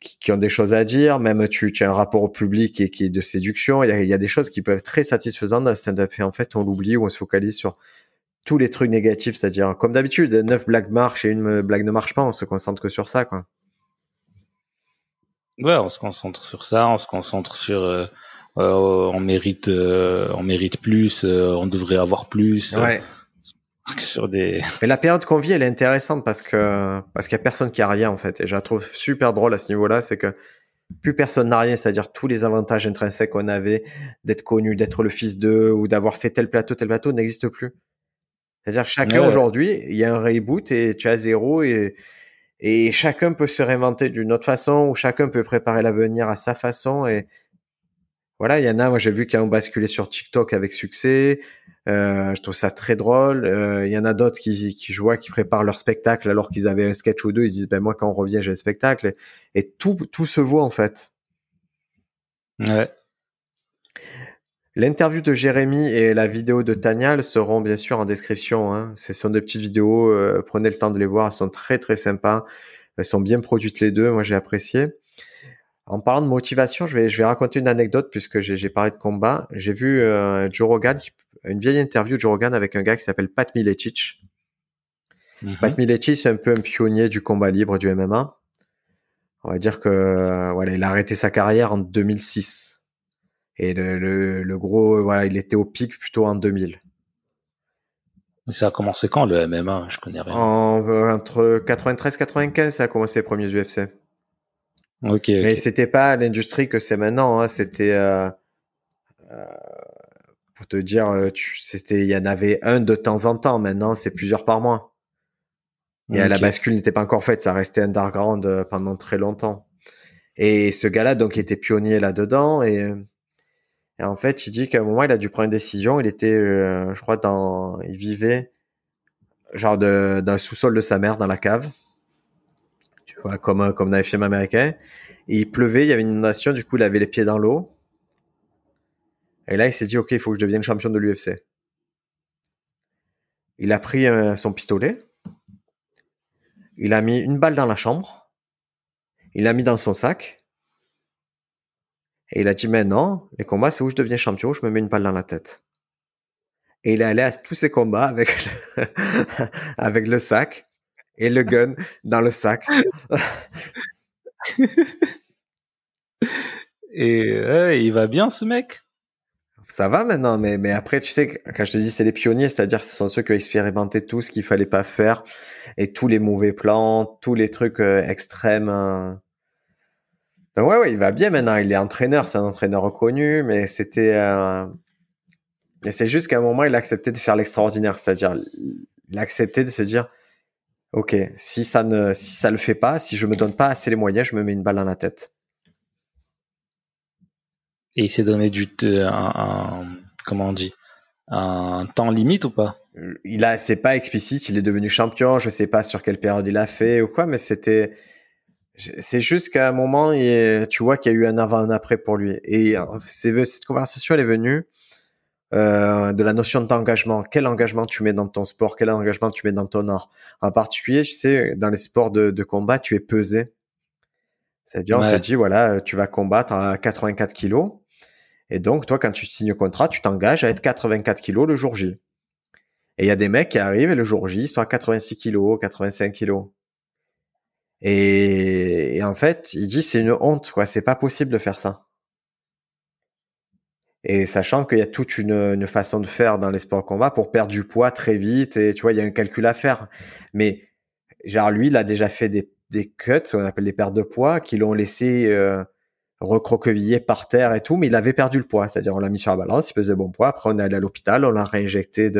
qui, qui, ont des choses à dire. Même tu, tu as un rapport au public et qui est de séduction. Il y a, il y a des choses qui peuvent être très satisfaisantes dans le stand-up. Et en fait, on l'oublie ou on se focalise sur tous les trucs négatifs. C'est-à-dire, comme d'habitude, neuf blagues marchent et une blague ne marche pas. On se concentre que sur ça, quoi. Ouais, on se concentre sur ça. On se concentre sur euh, on mérite, on mérite plus. on devrait avoir plus. Ouais sur des. Mais la période qu'on vit, elle est intéressante parce que parce qu'il y a personne qui a rien en fait. Et je la trouve super drôle à ce niveau-là, c'est que plus personne n'a rien, c'est-à-dire tous les avantages intrinsèques qu'on avait d'être connu, d'être le fils d'eux ou d'avoir fait tel plateau, tel plateau n'existe plus. C'est-à-dire chacun aujourd'hui, il y a un reboot et tu as zéro et et chacun peut se réinventer d'une autre façon ou chacun peut préparer l'avenir à sa façon et voilà, il y en a, moi j'ai vu qui ont basculé sur TikTok avec succès. Euh, je trouve ça très drôle. Euh, il y en a d'autres qui, qui, je vois, qui préparent leur spectacle alors qu'ils avaient un sketch ou deux. Ils disent, ben moi quand on revient, j'ai un spectacle. Et, tout, tout se voit en fait. Ouais. L'interview de Jérémy et la vidéo de Tania seront bien sûr en description. Hein. Ce sont des petites vidéos. Euh, prenez le temps de les voir. Elles sont très très sympas. Elles sont bien produites les deux. Moi j'ai apprécié. En parlant de motivation, je vais, je vais raconter une anecdote puisque j'ai parlé de combat. J'ai vu euh, Joe Rogan, une vieille interview de Joe Rogan avec un gars qui s'appelle Pat Miletich. Mhm. Pat Miletich, c'est un peu un pionnier du combat libre du MMA. On va dire que voilà, il a arrêté sa carrière en 2006. Et le, le, gros, voilà, il était au pic plutôt en 2000. Ça a commencé quand le MMA Je connais rien. Euh, entre 93 et 95, ça a commencé les premiers UFC. Ok. Mais c'était pas l'industrie que c'est maintenant. Hein. C'était euh, euh, pour te dire, euh, c'était, il y en avait un de temps en temps. Maintenant, c'est plusieurs par mois. Et la bascule n'était pas encore faite. Ça restait underground pendant très longtemps. Et ce gars-là, donc, il était pionnier là-dedans. Et, et, en fait, il dit qu'à un moment, il a dû prendre une décision. Il était, je crois, dans, il vivait genre de, dans le sous-sol de sa mère, dans la cave comme, comme dans les il pleuvait, il y avait une inondation, du coup, il avait les pieds dans l'eau. Et là, il s'est dit, OK, il faut que je devienne champion de l'UFC. Il a pris euh, son pistolet. Il a mis une balle dans la chambre. Il l'a mis dans son sac. Et il a dit, maintenant, les combats, c'est où je deviens champion, je me mets une balle dans la tête. Et il est allé à tous ses combats avec le, (laughs) avec le sac et le gun dans le sac. (laughs) et il va bien ce mec? Ça va maintenant, mais, mais après, tu sais, quand je te dis c'est les pionniers, c'est-à-dire ce sont ceux qui ont expérimenté tout ce qu'il fallait pas faire et tous les mauvais plans, tous les trucs euh, extrêmes. Euh. Donc ouais, ouais, il va bien maintenant. Il est entraîneur, c'est un entraîneur reconnu, mais c'était. Euh... Et c'est juste qu'à un moment, il a accepté de faire l'extraordinaire, c'est-à-dire il a accepté de se dire, ok, si ça ne, si ça le fait pas, si je me donne pas assez les moyens, je me mets une balle dans la tête. Et il s'est donné du un, comment on dit un temps limite ou pas? Il a, c'est pas explicite. Il est devenu champion. Je sais pas sur quelle période il a fait ou quoi, mais c'était. C'est juste qu'à un moment, tu vois qu'il y a eu un avant, un après pour lui. Et cette conversation, elle est venue euh, de la notion d'engagement. Quel engagement tu mets dans ton sport? Quel engagement tu mets dans ton art? En particulier, tu sais, dans les sports de, de combat, tu es pesé. C'est-à-dire, on te dit, voilà, tu vas combattre à 84 kilos. Et donc, toi, quand tu signes le contrat, tu t'engages à être 84 kilos le jour J. Et il y a des mecs qui arrivent et le jour J, ils sont à 86 kilos, 85 kilos. Et, en fait, il dit c'est une honte, quoi. C'est pas possible de faire ça. Et sachant qu'il y a toute une, façon de faire dans les sports combat pour perdre du poids très vite, et tu vois, il y a un calcul à faire. Mais genre lui, il a déjà fait des, des cuts, on appelle les pertes de poids, qui l'ont laissé euh, recroquevillé par terre et tout, mais il avait perdu le poids. C'est-à-dire, on l'a mis sur la balance, il faisait bon poids. Après, on est allé à l'hôpital, on l'a réinjecté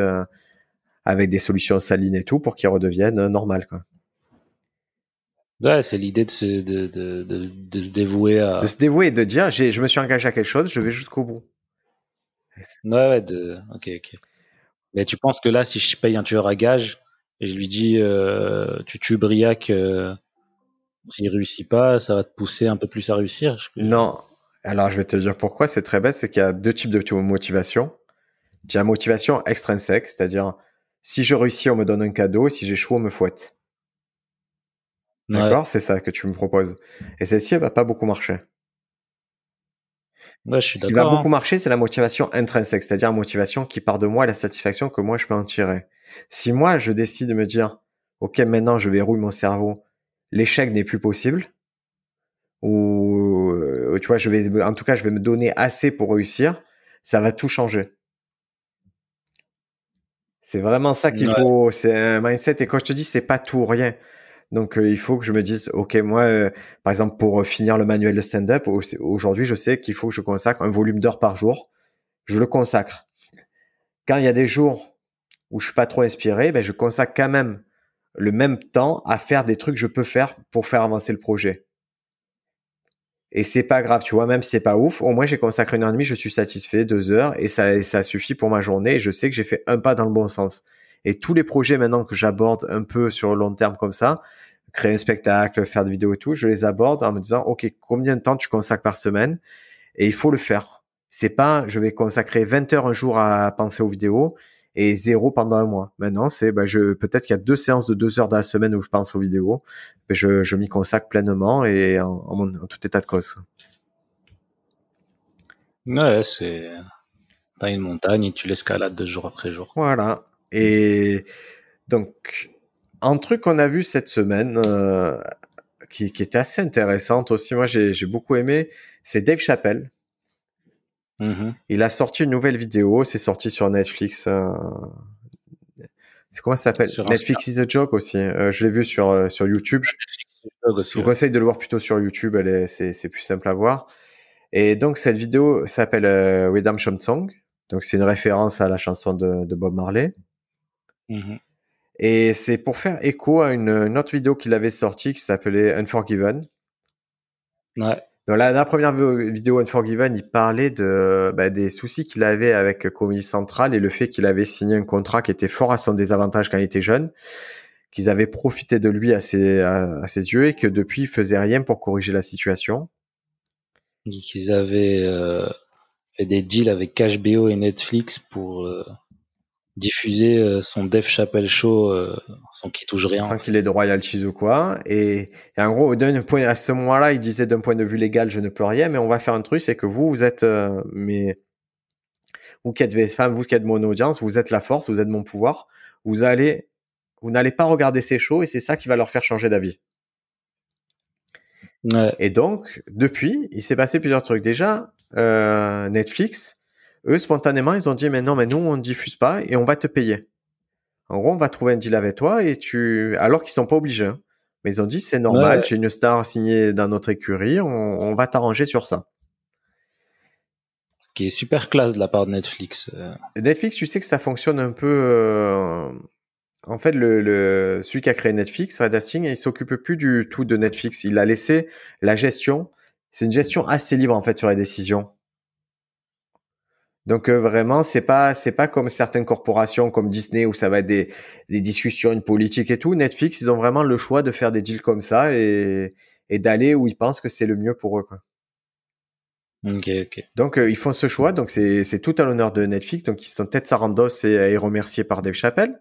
avec des solutions salines et tout pour qu'il redevienne normal, quoi. Ouais, c'est l'idée de se, de, de, de, se dévouer à. De se dévouer et de dire, j'ai, je me suis engagé à quelque chose, je vais jusqu'au bout. Ouais, ouais, de, ok, ok. Mais tu penses que là, si je paye un tueur à gage et je lui dis, euh, tu tues Briac, euh, s'il réussit pas, ça va te pousser un peu plus à réussir. Non. Alors, je vais te dire pourquoi. C'est très bête. C'est qu'il y a deux types de motivation. Il y a motivation extrinsèque, c'est-à-dire si je réussis, on me donne un cadeau. Si j'échoue, on me fouette. D'accord C'est ça que tu me proposes. Et celle-ci, elle va pas beaucoup marcher. Ouais, je suis Ce qui va beaucoup hein. marcher, c'est la motivation intrinsèque, c'est-à-dire la motivation qui part de moi et la satisfaction que moi je peux en tirer. Si moi je décide de me dire, ok, maintenant je verrouille mon cerveau, l'échec n'est plus possible ou euh, tu vois je vais en tout cas je vais me donner assez pour réussir ça va tout changer c'est vraiment ça qu'il faut c'est un mindset et quand je te dis c'est pas tout ou rien donc euh, il faut que je me dise ok moi euh, par exemple pour finir le manuel de stand-up aujourd'hui je sais qu'il faut que je consacre un volume d'heures par jour je le consacre quand il y a des jours où je suis pas trop inspiré ben je consacre quand même le même temps à faire des trucs que je peux faire pour faire avancer le projet. Et c'est pas grave, tu vois, même si c'est pas ouf, au moins j'ai consacré une heure et demie, je suis satisfait, deux heures, et ça, ça suffit pour ma journée, et je sais que j'ai fait un pas dans le bon sens. Et tous les projets maintenant que j'aborde un peu sur le long terme comme ça, créer un spectacle, faire des vidéos et tout, je les aborde en me disant, OK, combien de temps tu consacres par semaine? Et il faut le faire. C'est pas, je vais consacrer 20 heures un jour à penser aux vidéos, et zéro pendant un mois. Maintenant, c'est bah, je peut-être qu'il y a deux séances de deux heures dans la semaine où je pense aux vidéos, mais je, je m'y consacre pleinement et en, en, tout état de cause. Ouais, c'est t'as une montagne et tu l'escalades de jour après jour. Voilà. Et donc un truc qu'on a vu cette semaine euh, qui, qui était assez intéressante aussi, moi j'ai beaucoup aimé, c'est Dave Chappelle Mmh il a sorti une nouvelle vidéo, c'est sorti sur Netflix. Euh... C'est comment ça s'appelle? Netflix is a joke aussi. Euh, je l'ai vu sur euh, sur YouTube. je vous conseille de le voir plutôt sur YouTube. C'est plus simple à voir. Et donc cette vidéo s'appelle euh, Redemption Song. Donc c'est une référence à la chanson de, de Bob Marley. Mmh Et c'est pour faire écho à une, une autre vidéo qu'il avait sortie qui s'appelait Unforgiven. Ouais. Dans la, première vidéo Unforgiven, il parlait de bah, des soucis qu'il avait avec Comedy Central et le fait qu'il avait signé un contrat qui était fort à son désavantage quand il était jeune, qu'ils avaient profité de lui à ses, à, ses yeux et que depuis il faisait rien pour corriger la situation. Qu'ils avaient euh, fait des deals avec HBO et Netflix pour euh, diffuser euh, son Def Chappelle Show euh, sans qu'il touche rien. Sans qu'il ait de royalties ou quoi. Et, en gros, d'un point, à ce moment-là, il disait d'un point de vue légal, je ne peux rien, mais on va faire un truc, c'est que vous, vous êtes, euh, mais vous qui êtes VF1, vous qui êtes mon audience, vous êtes la force, vous êtes mon pouvoir. Vous allez, vous n'allez pas regarder ces shows et c'est ça qui va leur faire changer d'avis. Et donc, depuis, il s'est passé plusieurs trucs. Déjà, euh, Netflix, eux, spontanément, ils ont dit, mais non, mais nous, on ne diffuse pas et on va te payer. En gros, on va trouver un deal avec toi et tu, alors qu'ils sont pas obligés. Hein. Mais ils ont dit, c'est normal, tu es une star signée dans notre écurie, on, va t'arranger sur ça. Ce qui est super classe de la part de Netflix. Euh. Netflix, tu sais que ça fonctionne un peu. Euh, en fait, le, celui qui a créé Netflix, Red Hastings, il s'occupe plus du tout de Netflix. Il a laissé la gestion. C'est une gestion assez libre en fait sur les décisions. Donc euh, vraiment, c'est pas c'est pas comme certaines corporations comme Disney où ça va être des, des discussions, une politique et tout. Netflix, ils ont vraiment le choix de faire des deals comme ça et, et d'aller où ils pensent que c'est le mieux pour eux. Quoi. Ok, ok. Donc euh, ils font ce choix, donc c'est c'est tout à l'honneur de Netflix. Donc ils sont tête Sarandos et, et remerciés par Dave Chappelle.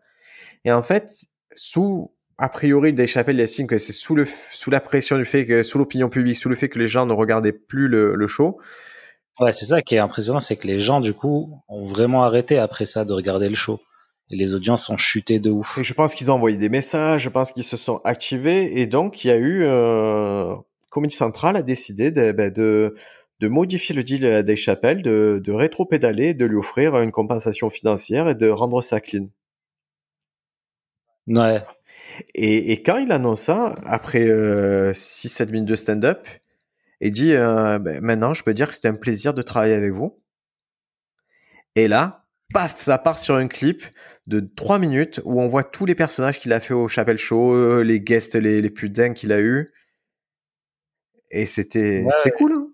Et en fait, sous a priori Dave Chappelle estime que c'est sous le sous la pression du fait que sous l'opinion publique, sous le fait que les gens ne regardaient plus le, le show Ouais, c'est ça qui est impressionnant, c'est que les gens, du coup, ont vraiment arrêté après ça de regarder le show. Et les audiences ont chuté de ouf. Et je pense qu'ils ont envoyé des messages, je pense qu'ils se sont activés, et donc il y a eu... Euh, Comedy Central a décidé de, ben, de, de modifier le deal à Dave Chappelle, de, de rétro-pédaler, de lui offrir une compensation financière et de rendre ça clean. Ouais. Et, et quand il annonce ça, après euh, 6-7 minutes de stand-up, et dit euh, ben, maintenant je peux dire que c'était un plaisir de travailler avec vous. Et là, paf, ça part sur un clip de trois minutes où on voit tous les personnages qu'il a fait au Chapelle Show, les guests les, les plus dingues qu'il a eu. Et c'était c'était cool. Hein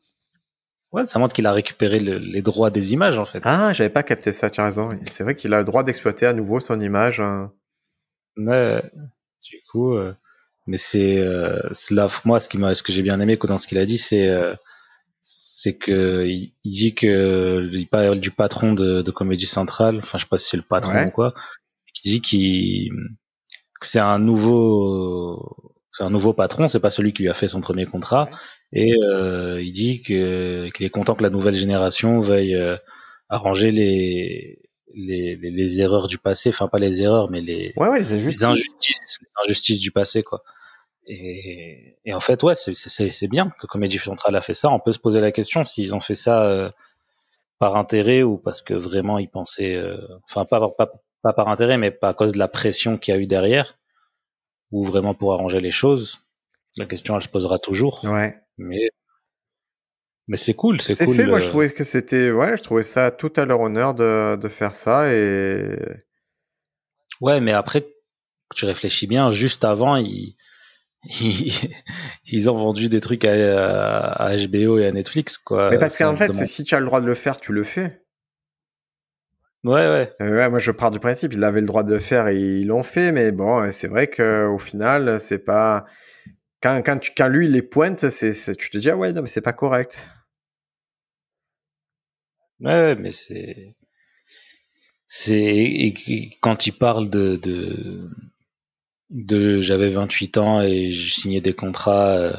ouais, ça montre qu'il a récupéré les droits des images en fait. Ah, j'avais pas capté ça, tu as raison. C'est vrai qu'il a le droit d'exploiter à nouveau son image. Hein. Ouais, du coup, euh, mais c'est euh, là moi ce qui m'a ce que j'ai bien aimé dans ce qu'il a dit c'est euh, c'est que il, dit que il parle du patron de, de Comédie Centrale enfin je sais pas si c'est le patron ou quoi qui dit qu'il que c'est un nouveau c'est un nouveau patron c'est pas celui qui lui a fait son premier contrat. Et euh, il dit que qu'il est content que la nouvelle génération veuille euh, arranger les les, les, les, erreurs du passé, enfin pas les erreurs, mais les, ouais, ouais, les, injustices. les, injustices. les injustices, du passé, quoi. Et, et en fait, ouais, c'est bien que Comédie Centrale a fait ça. On peut se poser la question s'ils ont fait ça euh, par intérêt ou parce que vraiment ils pensaient, euh, enfin pas, pas, pas par intérêt, mais pas à cause de la pression qu'il y a eu derrière, ou vraiment pour arranger les choses. La question, elle se posera toujours. Ouais. Mais mais c'est cool, c'est cool. C'est fait, moi je trouvais que c'était, ouais, je trouvais ça tout à leur honneur de, de faire ça et. Ouais, mais après, tu réfléchis bien, juste avant, ils, (laughs) ils, ont vendu des trucs à, à, HBO et à Netflix, quoi. Mais parce qu'en fait, c'est si tu as le droit de le faire, tu le fais. Ouais, ouais. Euh, ouais, moi je pars du principe, ils avaient le droit de le faire et ils l'ont fait, mais bon, c'est vrai qu'au final, c'est pas quand, quand, tu, quand lui il les pointe, c'est, tu te dis ah ouais non mais c'est pas correct. Ouais, mais c'est c'est quand il parle de de, de j'avais 28 ans et je signais des contrats. Euh,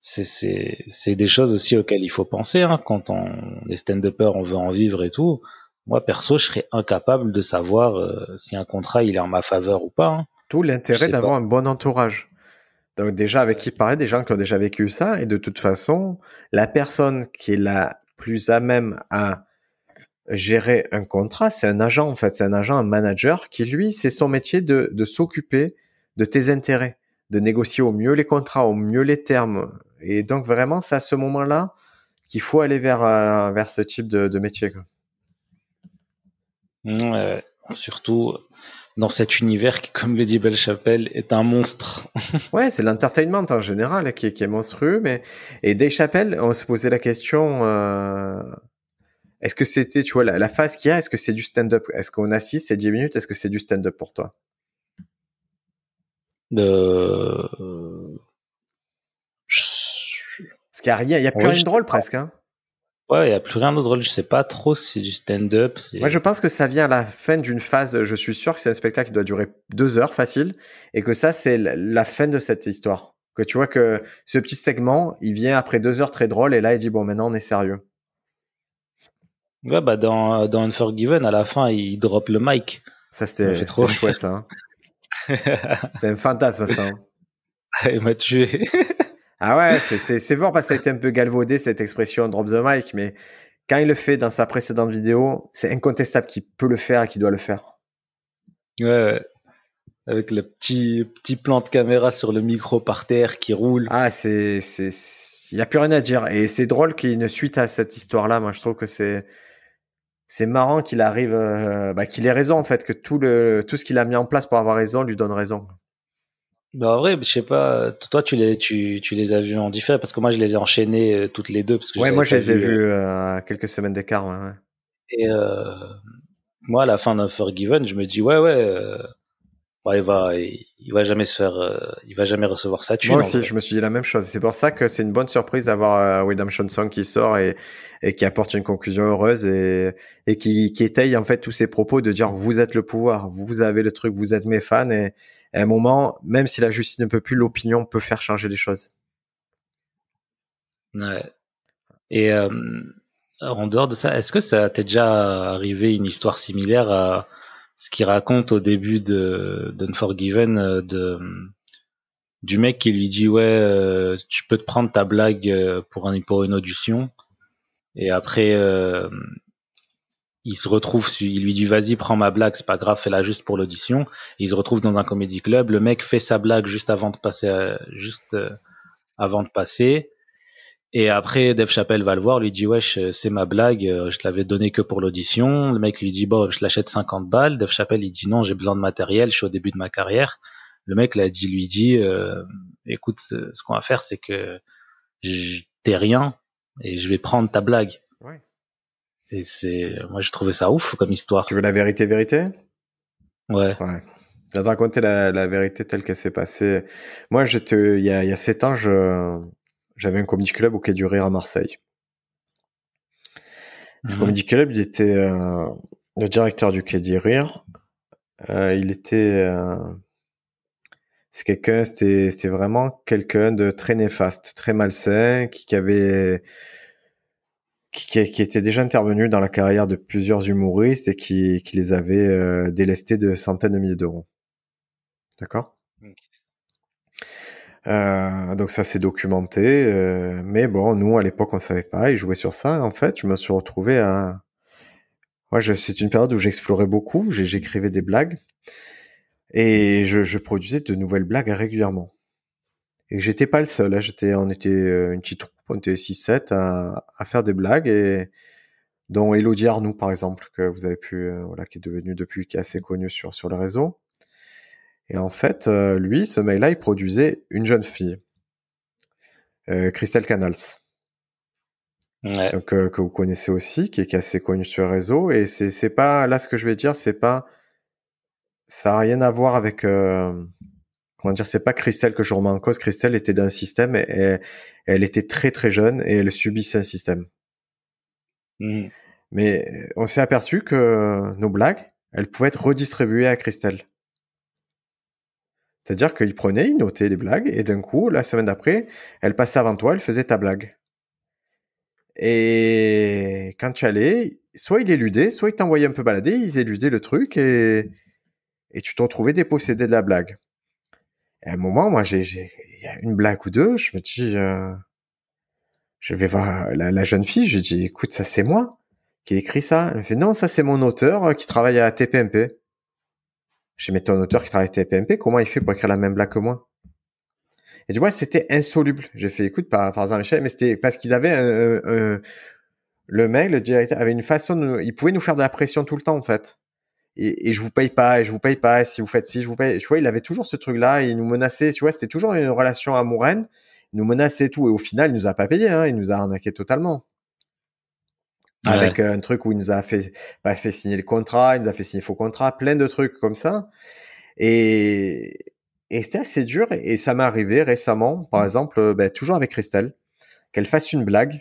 c'est des choses aussi auxquelles il faut penser hein, quand on est stand-upper, on veut en vivre et tout. Moi perso, je serais incapable de savoir euh, si un contrat il est en ma faveur ou pas. Hein. Tout l'intérêt d'avoir un bon entourage. Donc déjà avec qui parler, des gens qui ont déjà vécu ça, et de toute façon, la personne qui est la plus à même à gérer un contrat, c'est un agent en fait, c'est un agent, un manager qui lui, c'est son métier de, de s'occuper de tes intérêts, de négocier au mieux les contrats, au mieux les termes. Et donc vraiment, c'est à ce moment-là qu'il faut aller vers, euh, vers ce type de, de métier. Quoi. Ouais, surtout dans cet univers qui, comme le dit Belle Chapelle, est un monstre. (laughs) ouais, c'est l'entertainment en général qui, qui, est monstrueux. Mais et Dave Chappelle, on se posait la question euh... est-ce que c'était, tu vois, la, la phase qu'il y a, est-ce que c'est du stand-up? Est-ce qu'on assiste, c'est 10 minutes? Est-ce que c'est du stand-up pour toi? Euh... Parce qu'il n'y a rien, il n'y a plus rien de drôle presque. Hein Ouais, il n'y a plus rien de drôle. Je sais pas trop si c'est du stand-up. Moi, je pense que ça vient à la fin d'une phase. Je suis sûr que c'est un spectacle qui doit durer deux heures facile et que ça, c'est la fin de cette histoire. Que tu vois que ce petit segment, il vient après deux heures très drôle et là, il dit bon, maintenant, on est sérieux. Ouais, bah dans, dans Unforgiven, à la fin, il drop le mic. Ça, c'était trop chouette, ça. Hein. c'est un fantasme, ça. Hein. (laughs) il m'a tué. (laughs) ah ouais, c'est fort parce que ça a été un peu galvaudé, cette expression drop the mic, mais quand il le fait dans sa précédente vidéo, c'est incontestable qu'il peut le faire et qu'il doit le faire. Ouais, ouais avec le petit petit plan de caméra sur le micro par terre qui roule. Ah, c'est c'est il y a plus rien à dire et c'est drôle qu'il y ait une suite à cette histoire-là. Moi, je trouve que c'est c'est marrant qu'il arrive euh, bah, qu'il ait raison en fait que tout le tout ce qu'il a mis en place pour avoir raison lui donne raison. Bah en vrai, je sais pas. Toi, tu les tu, tu les as vus en différé parce que moi, je les ai enchaînés euh, toutes les deux parce que ouais, moi, je les ai vus euh, à quelques semaines d'écart. Ouais, Et moi, à la fin d'un Forgiven, je me dis ouais ouais il va, il, va jamais se faire, euh, il va jamais recevoir ça. Moi aussi, je me suis dit la même chose. C'est pour ça que c'est une bonne surprise d'avoir euh, Redemption Song qui sort et, et qui apporte une conclusion heureuse et, et qui, qui étaye en fait tous ses propos de dire vous êtes le pouvoir, vous avez le truc, vous êtes mes fans et, à un moment, même si la justice ne peut plus, l'opinion peut faire changer les choses. Ouais. Et euh, en dehors de ça, est-ce que ça t'est déjà arrivé une histoire similaire à ce qu'il raconte au début de d'Unforgiven euh, de du mec qui lui dit ouais euh, tu peux te prendre ta blague euh, pour un pour une audition et après il se retrouve il lui dit vas-y prends ma blague c'est pas grave fais-la juste pour l'audition il se retrouve dans un comédie club le mec fait sa blague juste avant de passer juste avant de passer et après, Dave Chappelle va le voir, lui dit wesh, c'est ma blague, euh, je te l'avais donné que pour l'audition. Le mec lui dit bon, je l'achète 50 balles. Dave Chappelle il dit non, j'ai besoin de matériel, je suis au début de ma carrière. Le mec lui dit euh, écoute, ce qu'on va faire, c'est que t'es rien et je vais prendre ta blague. Et c'est, moi j'ai trouvé ça ouf comme histoire. Tu veux la vérité, vérité? Ouais. Ouais. Je vais te raconter la, la vérité telle qu'elle s'est passée. Moi, j'étais, il y a, il y a sept ans, je, j'avais un comedy club au Quai du Rire à Marseille. Ce mmh. comedy club, il était euh, le directeur du Quai du Rire. Euh, il était, euh, c'est quelqu'un, c'était, c'était vraiment quelqu'un de très néfaste, très malsain, qui, qui avait, qui, qui, était déjà intervenu dans la carrière de plusieurs humoristes et qui, qui les avait euh, délestés de centaines de milliers d'euros. D'accord? Euh, donc ça s'est documenté, euh, mais bon, nous à l'époque on savait pas, ils jouaient sur ça. En fait, je me suis retrouvé à, moi, c'est une période où j'explorais beaucoup, j'écrivais des blagues et je, je, produisais de nouvelles blagues régulièrement. Et j'étais pas le seul, hein. j'étais, on était une petite était 6-7 à, à, faire des blagues et dont Elodie Arnoux par exemple que vous avez pu, euh, voilà, qui est devenu depuis qui est assez connu sur sur le réseau. Et en fait, euh, lui, ce mec-là, il produisait une jeune fille, euh, Christelle Canals. Donc, euh, que vous connaissez aussi, qui est, assez connue sur le réseau. Et c'est, c'est pas, là, ce que je vais dire, c'est pas, ça a rien à voir avec, comment dire, c'est pas Christelle que je remets en cause. Christelle était d'un système et, elle était très très jeune et elle subissait un système. Mmh. Mais on s'est aperçu que nos blagues, elles pouvaient être redistribuées à Christelle. C'est-à-dire qu'il prenait, il notait les blagues, et d'un coup, la semaine d'après, elle passait avant toi, elle faisait ta blague. Et quand tu allais, soit il éludait, soit il t'envoyait un peu balader, ils éludaient le truc, et, et tu te retrouvais dépossédé de la blague. Et à un moment, moi, j'ai, il y a une blague ou deux, je me dis, euh, je vais voir la, jeune fille, je dis, écoute, ça c'est moi qui ai écrit ça. Elle me fait, non, ça c'est mon auteur euh, qui travaille à TPMP. J'ai mis ton auteur qui travaille avec TPMP, comment il fait pour écrire la même blague que moi? Et tu vois, c'était insoluble. J'ai fait écoute par, par exemple, mais c'était parce qu'ils avaient le mec, le directeur, avait une façon de, il pouvait nous faire de la pression tout le temps en fait. Et, et je vous paye pas, et je vous paye pas, et si vous faites ci, je vous paye. Tu vois, il avait toujours ce truc-là, il nous menaçait. Tu vois, c'était toujours une relation amoureuse. Il nous menaçait tout, et au final, il nous a pas payé, hein, il nous a arnaqué totalement avec euh, un truc où il nous a fait, pas fait signer le contrat, il nous a fait signer faux contrat, plein de trucs comme ça. Et, et c'était assez dur. Et ça m'est arrivé récemment, par exemple, ben, toujours avec Christelle, qu'elle fasse une blague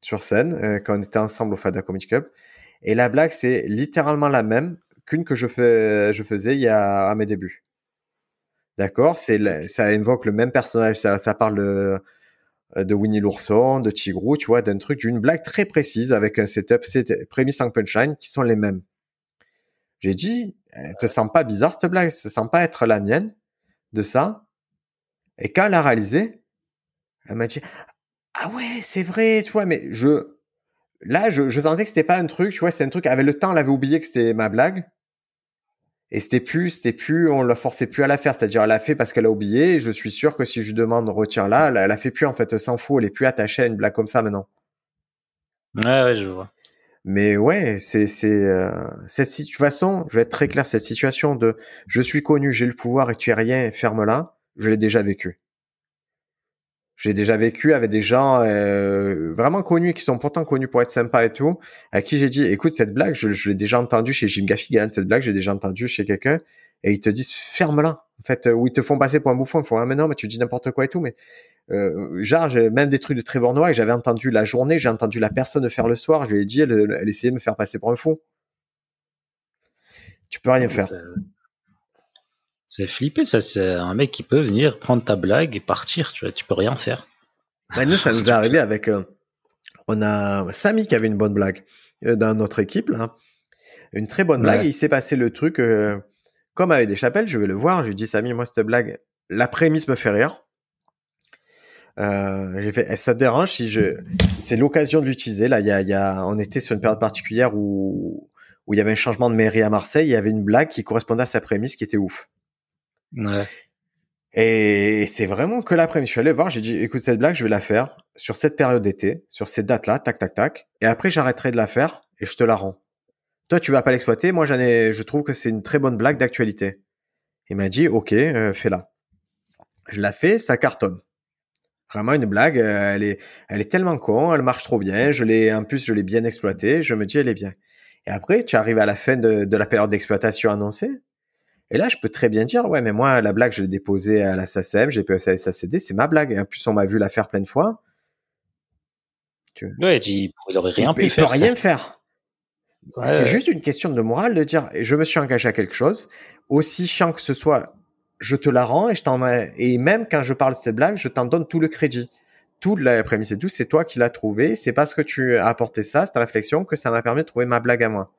sur scène euh, quand on était ensemble au Fada Comedy Cup. Et la blague, c'est littéralement la même qu'une que je, fais, je faisais il y a à mes débuts. D'accord? C'est ça invoque le même personnage. Ça, ça parle euh, de Winnie l'ourson, de Tigrou, tu vois, d'un truc, d'une blague très précise avec un setup, prémisse en punchline qui sont les mêmes. J'ai dit, elle te sens pas bizarre cette blague, ça sent pas être la mienne de ça? Et quand elle a réalisé, elle m'a dit, ah ouais, c'est vrai, tu vois, mais je, là, je, je sentais que c'était pas un truc, tu vois, c'est un truc, avec le temps, elle avait oublié que c'était ma blague. Et c'était plus, c'était plus, on la forçait plus à la faire. C'est-à-dire, elle l'a fait parce qu'elle a oublié. Et je suis sûr que si je lui demande retire là, elle, elle a fait plus, en fait, elle s'en fout. Elle est plus attachée à une blague comme ça maintenant. Ouais, ouais, je vois. Mais ouais, c'est, c'est, euh, cette situation, je vais être très clair, cette situation de je suis connu, j'ai le pouvoir et tu es rien, ferme-la, je l'ai déjà vécu. J'ai déjà vécu avec des gens euh, vraiment connus qui sont pourtant connus pour être sympas et tout, à qui j'ai dit écoute cette blague, je, je l'ai déjà entendue chez Jim Gaffigan, cette blague j'ai déjà entendue chez quelqu'un, et ils te disent ferme-la. En fait, où ils te font passer pour un bouffon, ils font ah mais non mais tu dis n'importe quoi et tout, mais euh, genre j'ai même des trucs de Trevor Noah que j'avais entendu la journée, j'ai entendu la personne faire le soir, je lui ai dit elle, elle essayait de me faire passer pour un fou. Tu peux rien faire. C'est flippé, ça. C'est un mec qui peut venir prendre ta blague et partir. Tu vois, tu peux rien faire. Bah, nous, ça nous est arrivé avec. Euh, on a Samy qui avait une bonne blague euh, dans notre équipe là, une très bonne blague. il s'est passé le truc euh, comme avec des chapelles. Je vais le voir. Je lui dis Samy, moi cette blague, la prémisse me fait rire. j'ai fait, ça te dérange si je, c'est l'occasion de l'utiliser. Là, il y a, y a, on était sur une période particulière où où il y avait un changement de mairie à Marseille. Il y avait une blague qui correspondait à sa prémisse qui était ouf. Et c'est vraiment que l'après-midi, je suis allé voir, j'ai dit, écoute, cette blague, je vais la faire sur cette période d'été, sur cette date-là, tac, tac, tac. Et après, j'arrêterai de la faire et je te la rends. Toi, tu vas pas l'exploiter. Moi, j'en ai, je trouve que c'est une très bonne blague d'actualité. Il m'a dit, OK, euh, fais-la. Je la fais, ça cartonne. Vraiment une blague, euh, elle est, elle est tellement con, elle marche trop bien. Je l'ai, en plus, je l'ai bien exploitée. Je me dis, elle est bien. Et après, tu arrives à la fin de la période d'exploitation annoncée. Et là, je peux très bien dire, ouais, mais moi, la blague, je l'ai déposée à la SACEM, j'ai pu à la SACD, c'est ma blague. Et en plus, on m'a vu la faire plein de fois. Tu... Ouais, il aurait rien pu il faire. peut rien faire. c'est juste une question de morale de dire, je me suis engagé à quelque chose, aussi chiant que ce soit, je te la rends et je t'en et même quand je parle de cette blague, je t'en donne tout le crédit. Tout la prémisse et tout, c'est toi qui l'as trouvé, c'est parce que tu as apporté ça, cette réflexion, que ça m'a permis de trouver ma blague à moi.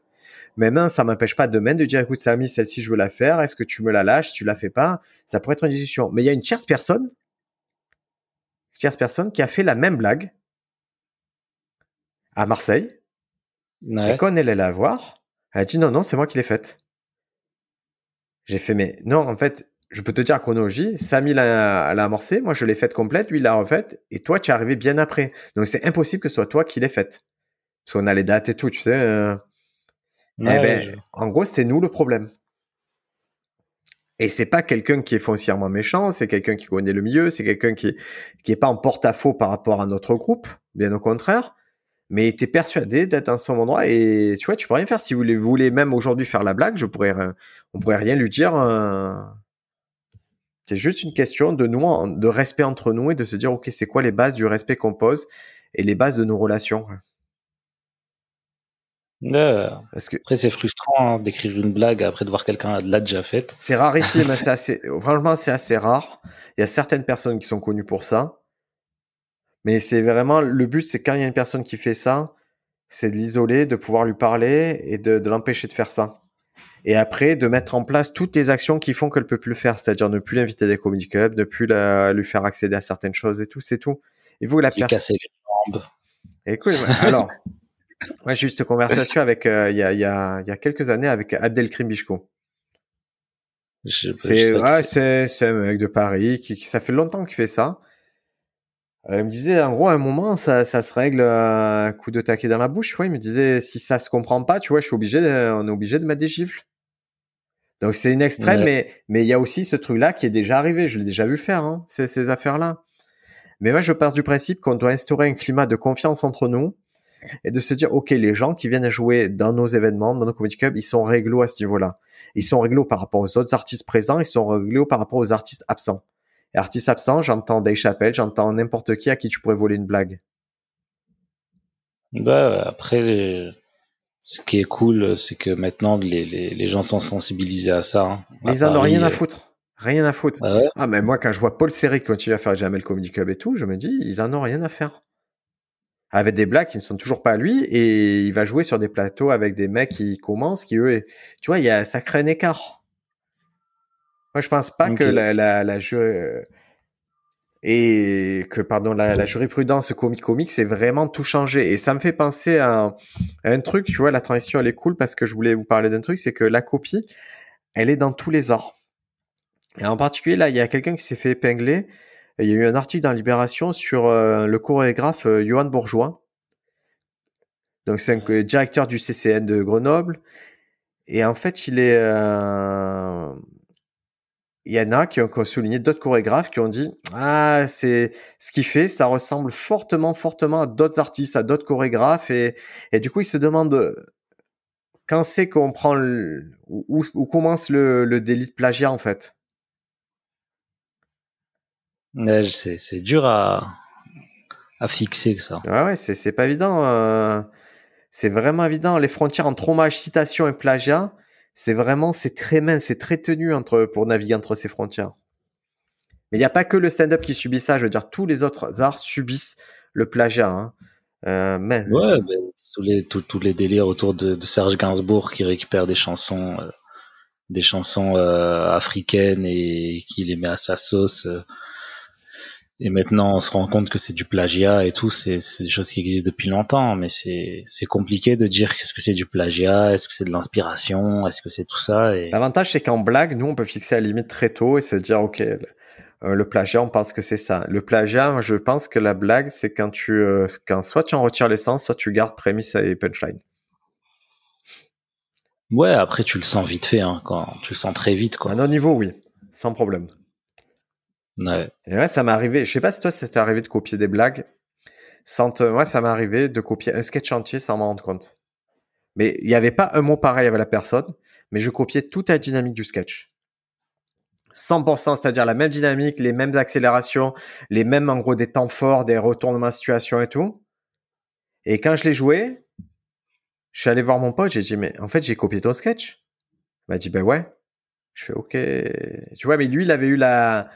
Maintenant, ça m'empêche pas demain de dire, écoute, Samy, celle-ci, je veux la faire. Est-ce que tu me la lâches? Tu la fais pas? Ça pourrait être une discussion. Mais il y a une tierce personne, une tierce personne qui a fait la même blague à Marseille. Et quand elle est la voir, elle a dit, non, non, c'est moi qui l'ai faite. J'ai fait, mais non, en fait, je peux te dire chronologie, Samy l'a, amorcé, moi je l'ai faite complète, lui il l'a refaite, et toi tu es arrivé bien après. Donc c'est impossible que ce soit toi qui l'ait faite. Parce qu'on a les dates et tout, tu sais. Euh. Eh ben, en gros, c'était nous le problème. Et c'est pas quelqu'un qui est foncièrement méchant, c'est quelqu'un qui connaît le milieu, c'est quelqu'un qui qui est pas en porte-à-faux par rapport à notre groupe, bien au contraire, mais était persuadé d'être dans son endroit et tu vois, tu peux rien faire si vous voulez, même aujourd'hui faire la blague, je pourrais on pourrait rien lui dire. Euh, c'est juste une question de nous, de respect entre nous et de se dire ok, c'est quoi les bases du respect qu'on pose et les bases de nos relations. Parce que après, c'est frustrant hein, d'écrire une blague après de voir quelqu'un l'a déjà faite. C'est rarissime, (laughs) c'est assez, franchement, c'est assez rare. Il y a certaines personnes qui sont connues pour ça. Mais c'est vraiment, le but, c'est quand il y a une personne qui fait ça, c'est de l'isoler, de pouvoir lui parler et de, de l'empêcher de faire ça. Et après, de mettre en place toutes les actions qui font qu'elle peut plus le faire. C'est-à-dire ne plus l'inviter à des comedy clubs, ne plus la, lui faire accéder à certaines choses et tout, c'est tout. Il faut la personne. casser les jambes. Écoute, (laughs) alors, Ouais, j'ai eu cette conversation avec euh, il y, a, y, a, y, a, quelques années avec Abdelkrim Bishko. C'est ouais, c'est un mec de Paris qui, ça fait longtemps qu'il fait ça. Euh, il me disait en gros à un moment ça, ça se règle un coup de taquet dans la bouche. Ouais, il me disait si ça se comprend pas, tu vois, je suis obligé, de, on est obligé de mettre des gifles. Donc c'est une extrême, mais mais il y a aussi ce truc là qui est déjà arrivé. Je l'ai déjà vu faire, hein, ces, ces affaires là. Mais moi je pars du principe qu'on doit instaurer un climat de confiance entre nous et de se dire, OK, les gens qui viennent jouer dans nos événements, dans nos comedy clubs, ils sont réglo à ce niveau-là. Ils sont réglo par rapport aux autres artistes présents, ils sont réglo par rapport aux artistes absents. Et artistes absents, j'entends Dave Chappelle, j'entends n'importe qui à qui tu pourrais voler une blague. Bah, après, ce qui est cool, c'est que maintenant, les, les, les, gens sont sensibilisés à ça. Hein. ils en ont rien à foutre. Rien à foutre. Ah, mais moi, quand je vois Paul Serry continuer à faire Jamel Comedy Club et tout, je me dis, ils en ont rien à faire. Avec des blagues qui ne sont toujours pas à lui, et il va jouer sur des plateaux avec des mecs qui commencent, qui eux, tu vois, il y a, ça crée un écart. Moi, je pense pas que la, la, la et que pardon la, la jurisprudence comique comique c'est vraiment tout changé. Et ça me fait penser à, un truc tu vois la transition elle est cool parce que je voulais vous parler d'un truc c'est que la copie elle est dans tous les arts. Et en particulier là il y a quelqu'un qui s'est fait épingler il y a eu un article dans Libération sur euh, le chorégraphe euh, Johan Bourgeois. Donc c'est un directeur du CCN de Grenoble. Et en fait il est euh, il y en a qui ont, souligné d'autres chorégraphes qui ont dit ah c'est ce qu'il fait ça ressemble fortement fortement à d'autres artistes à d'autres chorégraphes et, et du coup ils se demandent quand c'est qu'on prend le, où, où, commence le, le, délit de plagiat en fait? C'est c'est dur à à fixer ça ouais ouais c'est pas évident euh, c'est vraiment évident les frontières entre hommage citation et plagiat c'est vraiment, c'est très mince, c'est très tenu entre, pour naviguer entre ces frontières. Mais il n'y a pas que le stand-up qui subit ça, je veux dire, tous les autres arts subissent le plagiat. Hein. Euh, mais... Ouais, tous, les, tous, les délires autour de, Serge Gainsbourg qui récupère des chansons, euh, des chansons africaines et qui les met à sa sauce. Et maintenant, on se rend compte que c'est du plagiat et tout. C'est des choses qui existent depuis longtemps, mais c'est compliqué de dire qu'est-ce que c'est du plagiat, est-ce que c'est de l'inspiration, est-ce que c'est tout ça. Et... L'avantage, c'est qu'en blague, nous, on peut fixer la limite très tôt et se dire, ok, le, euh, plagiat, on pense que c'est ça. Le plagiat, je pense que la blague, c'est quand tu, euh, quand soit tu en retires l'essence, soit tu gardes prémisse et punchline. Ouais, après tu le sens vite fait, hein, quand tu le sens très vite, quoi. À nos niveaux, oui, sans problème. Ouais. Et ouais, ça m'est arrivé. Je sais pas si toi, ça t'est arrivé de copier des blagues. Sans. Ouais, ça m'est arrivé de copier un sketch entier sans m'en rendre compte. Mais il n'y avait pas un mot pareil avec la personne, mais je copiais toute la dynamique du sketch. 100%, c'est-à-dire la même dynamique, les mêmes accélérations, les mêmes, en gros, des temps forts, des retournements de situation et tout. Et quand je l'ai joué, je suis allé voir mon pote, j'ai dit, mais en fait, j'ai copié ton sketch. Il m'a dit, ben ouais. Je fais, ok. Tu vois, mais lui, il avait eu la,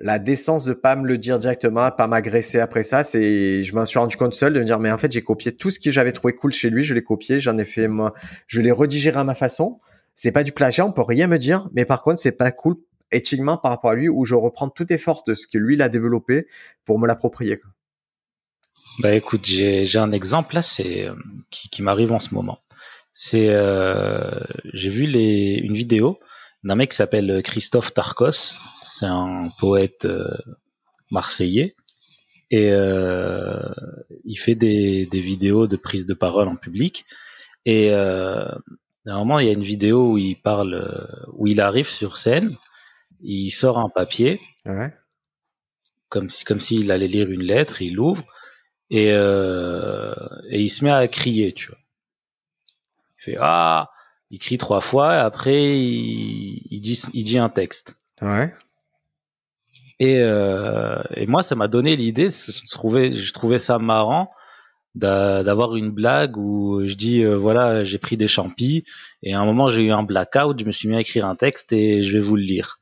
la décence de pas me le dire directement, pas m'agresser après ça, c'est, je m'en suis rendu compte seul de me dire, mais en fait, j'ai copié tout ce que j'avais trouvé cool chez lui, je l'ai copié, j'en ai fait moi, je l'ai redigéré à ma façon. C'est pas du plagiat, on peut rien me dire, mais par contre, c'est pas cool éthiquement par rapport à lui où je reprends toutes les forces de ce que lui il a développé pour me l'approprier. Bah écoute, j'ai, un exemple là, c'est euh, qui, qui m'arrive en ce moment. C'est, euh, j'ai vu les, une vidéo d'un mec qui s'appelle Christophe Tarkos. C'est un poète euh, marseillais. Et euh, il fait des, des, vidéos de prise de parole en public. Et euh, normalement, il y a une vidéo où il parle, euh, où il arrive sur scène, il sort un papier, ouais. comme si comme s'il allait lire une lettre, il l'ouvre et, euh, et il se met à crier, tu vois. Il fait ah il crie trois fois, et après il, dit, il dit un texte. Ouais. Et, euh, et moi, ça m'a donné l'idée, je trouvais, je trouvais ça marrant d'avoir une blague où je dis euh, voilà j'ai pris des champis et à un moment j'ai eu un blackout je me suis mis à écrire un texte et je vais vous le lire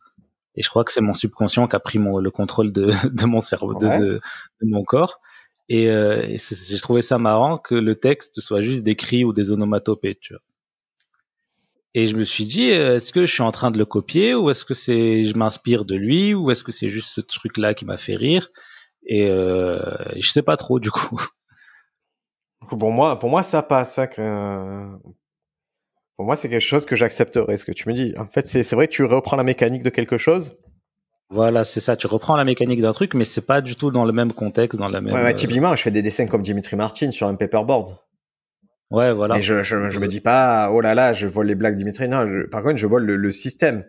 et je crois que c'est mon subconscient qui a pris mon, le contrôle de, de mon cerveau de, de, mon corps et, euh, et j'ai trouvé ça marrant que le texte soit juste des cris ou des onomatopées tu vois et je me suis dit, euh, est-ce que je suis en train de le copier ou est-ce que c'est, je m'inspire de lui ou est-ce que c'est juste ce truc-là qui m'a fait rire et, euh, je sais pas trop du coup. Pour moi, pour moi, ça passe. Hein, pour moi, c'est quelque chose que j'accepterais. Ce que tu me dis. En fait, c'est vrai que tu reprends la mécanique de quelque chose. Voilà, c'est ça. Tu reprends la mécanique d'un truc, mais c'est pas du tout dans le même contexte, dans la même. Ouais, ouais typiquement, je fais des dessins comme Dimitri Martin sur un paperboard. Ouais, voilà. Mais je, je, je, me dis pas, oh là là, je vole les blagues Dimitri. Non, par contre, je vole le, le système.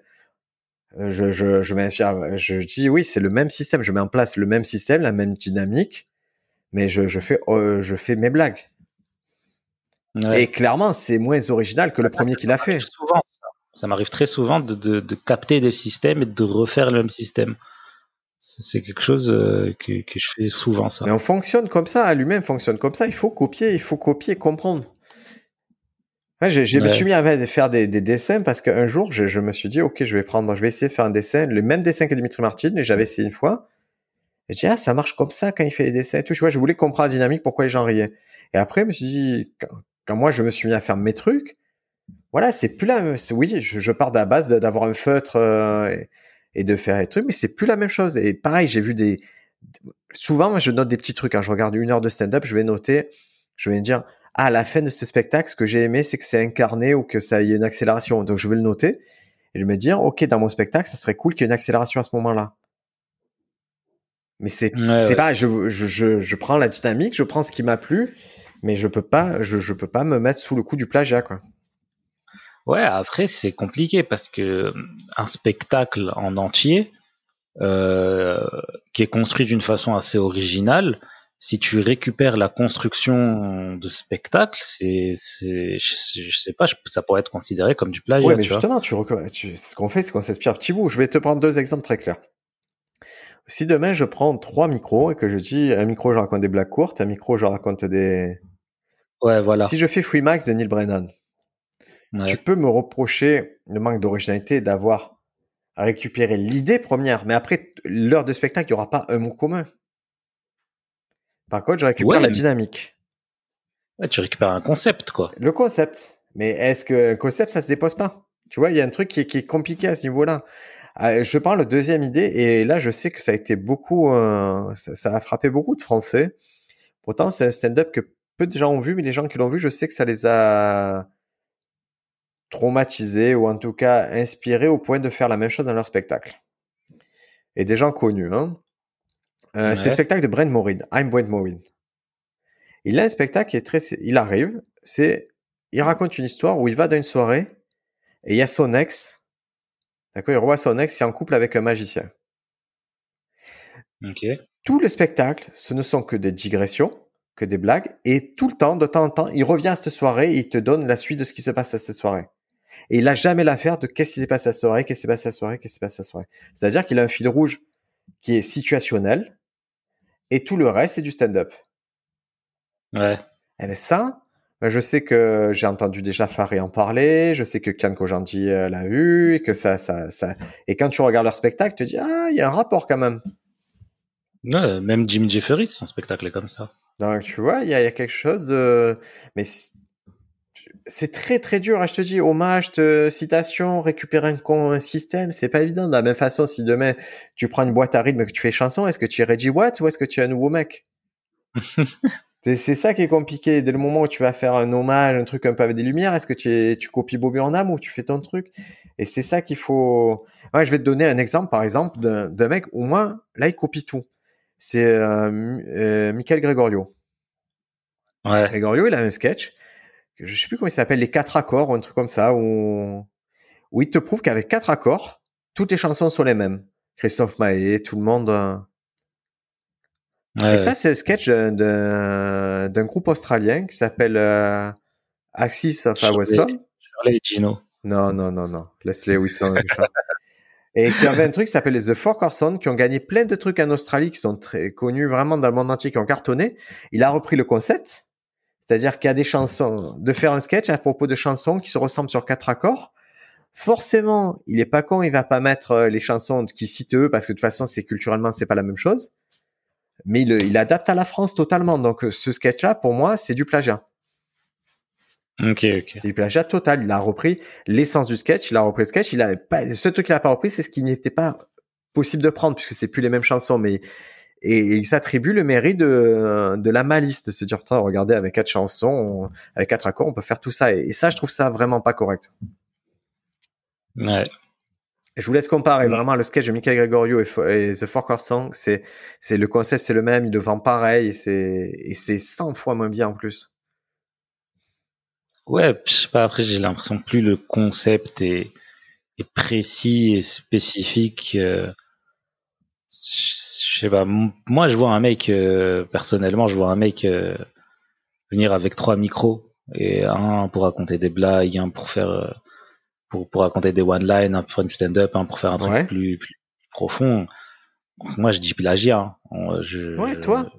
Euh, je, je, je m'inspire. Je dis oui, c'est le même système. Je mets en place le même système, la même dynamique, mais je, je fais, oh, je fais mes blagues. Ouais. Et clairement, c'est moins original que le premier qu'il a fait. Souvent, ça, ça m'arrive très souvent de, de, de, capter des systèmes et de refaire le même système. C'est quelque chose euh, que, que, je fais souvent, ça. Mais on fonctionne comme ça, l'humain fonctionne comme ça. Il faut copier, il faut copier, comprendre. Ouais, je, je me suis mis à faire des, des dessins parce qu'un jour, je, je, me suis dit, ok, je vais prendre, je vais essayer de faire un dessin, le même dessin que Dimitri Martin, mais j'avais essayé une fois. Et j'ai dit, ah, ça marche comme ça quand il fait les dessins et tout. Tu vois, je voulais comprendre la dynamique, pourquoi les gens riaient. Et après, je me suis dit, quand, moi, je me suis mis à faire mes trucs, voilà, c'est plus même, oui, je, je pars de la base d'avoir un feutre euh, et, de faire des trucs, mais c'est plus la même chose. Et pareil, j'ai vu des, souvent, moi, je note des petits trucs. Quand je regarde une heure de stand-up, je vais noter, je vais me dire, ah, à la fin de ce spectacle, ce que j'ai aimé, c'est que c'est incarné ou que ça y ait une accélération. Donc, je vais le noter et je vais me dire, OK, dans mon spectacle, ça serait cool qu'il y ait une accélération à ce moment-là. Mais c'est c'est pas, je, je, je, je, prends la dynamique, je prends ce qui m'a plu, mais je peux pas, je, je peux pas me mettre sous le coup du plagiat, quoi. Ouais, après, c'est compliqué parce que un spectacle en entier, euh, qui est construit d'une façon assez originale, si tu récupères la construction de spectacle, c'est, c'est, je, sais pas, ça pourrait être considéré comme du plagiat. Oui, mais justement, tu, tu, ce qu'on fait, c'est qu'on s'inspire petit bout. Je vais te prendre deux exemples très clairs. Si demain je prends trois micros et que je dis un micro je raconte des blagues courtes, un micro je raconte des. Ouais, voilà. Si je fais Free Max de Neil Brennan, tu peux me reprocher le manque d'originalité d'avoir récupéré l'idée première, mais après l'heure de spectacle, il n'y aura pas un mot commun. Par contre, je récupère la dynamique. Ouais, tu récupères un concept, quoi. Le concept. Mais est-ce que concept, ça se dépose pas? Tu vois, il y a un truc qui est, compliqué à ce niveau-là. Ah, je parle de deuxième idée, et là, je sais que ça a été beaucoup, euh, ça, a frappé beaucoup de Français. Pourtant, c'est un stand-up que peu de gens ont vu, mais les gens qui l'ont vu, je sais que ça les a traumatisés ou en tout cas inspirés au point de faire la même chose dans leur spectacle. Et des gens connus, hein. Euh, c'est le spectacle de Brent Morin, I'm Brent Morin. Il a un spectacle qui est très, il arrive, c'est, il raconte une histoire où il va dans une soirée et il y a son ex, d'accord, il revoit son ex, il est en couple avec un magicien. Ok. Tout le spectacle, ce ne sont que des digressions, que des blagues, et tout le temps, de temps en temps, il revient à cette soirée et il te donne la suite de ce qui se passe à cette soirée. Et il n'a jamais l'affaire de qu'est-ce qui s'est passé à cette soirée, qu'est-ce qui s'est passé à cette soirée, qu'est-ce qui s'est passé à cette soirée. C'est-à-dire qu'il a un fil rouge qui est situationnel, et tout le reste, c'est du stand-up. Ouais. Et eh ben, ça, ben, je sais que j'ai entendu déjà Farid en parler, je sais que Kian Kojandi euh, l'a vu, et que ça, ça, ça. Et quand tu regardes leur spectacle, tu te dis, ah, il y a un rapport quand même. Ouais, même Jimmy Jeffery, son spectacle est comme ça. Donc, tu vois, il y, y, a quelque chose de. Mais c'est très très dur. Hein, je te dis, hommage, te, citation, récupérer un, un système, c'est pas évident. De la même façon, si demain tu prends une boîte à rythme et que tu fais chanson, est-ce que tu es Reggie Watts ou est-ce que tu es un nouveau mec? (laughs) C'est ça qui est compliqué. Dès le moment où tu vas faire un hommage, un truc un peu avec des lumières, est-ce que tu, tu copies Bobby en âme ou tu fais ton truc? Et c'est ça qu'il faut. Ouais, je vais te donner un exemple, par exemple, d'un mec où moi, là, il copie tout. C'est euh, euh, Michael Gregorio. Ouais. Gregorio, il a un sketch je sais plus comment il s'appelle, les quatre accords ou un truc comme ça, où, où il te prouve qu'avec quatre accords, toutes les chansons sont les mêmes. Christophe Maé, tout le monde. Euh. et ça, c'est le sketch d'un groupe australien qui s'appelle euh, Axis of Our Song. Gino. Non, non, non, non. Leslie Wilson. et qui avait un truc qui s'appelle The Four Corson, qui ont gagné plein de trucs en Australie, qui sont très connus vraiment dans le monde entier, qui ont cartonné. Il a repris le concept c'est-à-dire qu'il y a des chansons, de faire un sketch à propos de chansons qui se ressemblent sur quatre accords. Forcément, il est pas con, il va pas mettre euh, les chansons qui citent eux parce que de toute façon, c'est culturellement, c'est pas la même chose. Mais il, il adapte à la France totalement. Donc, euh, ce sketch-là, pour moi, c'est du plagiat. Ok, ok. C'est du plagiat total. Il a repris l'essence du sketch, il a repris le sketch, il a pas, ce truc qu'il a pas repris, c'est ce qui n'était pas possible de prendre puisque c'est plus les mêmes chansons, mais et il s'attribue le mérite de, de la malice, de se dire, regardez, avec quatre chansons, avec quatre accords, on peut faire tout ça. Et, ça, je trouve ça vraiment pas correct. Ouais. Je vous laisse comparer vraiment le sketch de Michael Gregorio et, The Four Chord Song. C'est, c'est le concept, c'est le même, il le vend pareil et c'est, et c'est 100 fois moins bien en plus. Ouais, je sais pas, après j'ai l'impression que plus le concept est, est précis et spécifique, euh, je sais pas. Moi, je vois un mec, euh, personnellement, je vois un mec euh, venir avec trois micros et un pour raconter des blagues, un pour faire euh, pour, pour raconter des one line, un pour faire une stand-up, un pour faire un truc plus, plus, profond. Moi, je dis plagiat. Hein. Je, ouais, toi.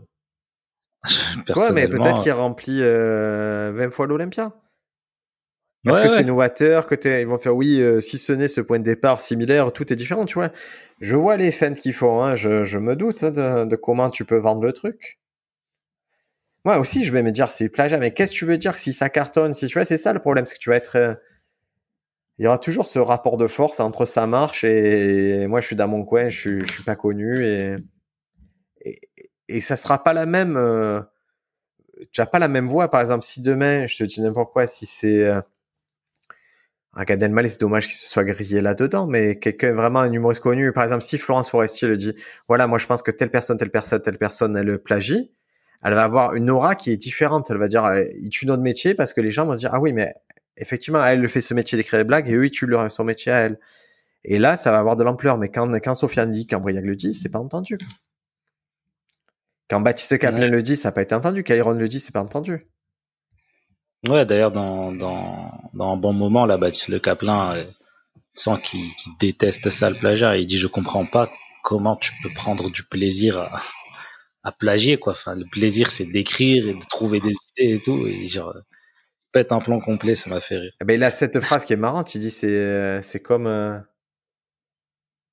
(laughs) toi, mais peut-être qu'il remplit 20 fois l'Olympia. Parce que c'est novateur, que ils vont faire oui, euh, si ce n'est ce point de départ similaire, tout est différent, tu vois. Je vois les fans qu'ils font, hein, je, je, me doute hein, de, comment tu peux vendre le truc. Moi aussi, je vais me dire c'est plagiat, mais qu'est-ce que tu veux dire si ça cartonne, si tu vois, c'est ça le problème, c'est que tu vas être. Euh, il y aura toujours ce rapport de force entre ça marche et, moi je suis dans mon coin, je suis, je suis pas connu et, et, et ça sera pas la même. Euh, tu as pas la même voix, par exemple, si demain, je te dis n'importe quoi, si c'est un Gad Elmaleh, c'est dommage qu'il se soit grillé là-dedans, mais quelqu'un vraiment un humoriste connu, par exemple, si Florence Forestier le dit, voilà, moi je pense que telle personne, telle personne, telle personne, elle le plagie, elle va avoir une aura qui est différente. Elle va dire, euh, il tue notre métier parce que les gens vont se dire, ah oui, mais effectivement, elle fait ce métier d'écrire des blagues et eux, ils tuent leur, son métier à elle. Et là, ça va avoir de l'ampleur. Mais quand, quand Sofiane dit, quand Briac le dit, c'est pas entendu. Quand Baptiste Kaplan le dit, ça n'a pas été entendu. Quand Iron le dit, c'est pas entendu. Ouais, d'ailleurs, dans, dans, dans un bon moment, là, Baptiste Le Caplin euh, sent qu'il déteste ça, le plagiat. Il dit, je comprends pas comment tu peux prendre du plaisir à, à plagier, quoi. Enfin, le plaisir, c'est d'écrire et de trouver des idées et tout. Et genre, pète un plan complet, ça m'a fait rire. Eh ben, il a cette phrase qui est marrante. Il dit, c'est, euh, c'est comme, euh,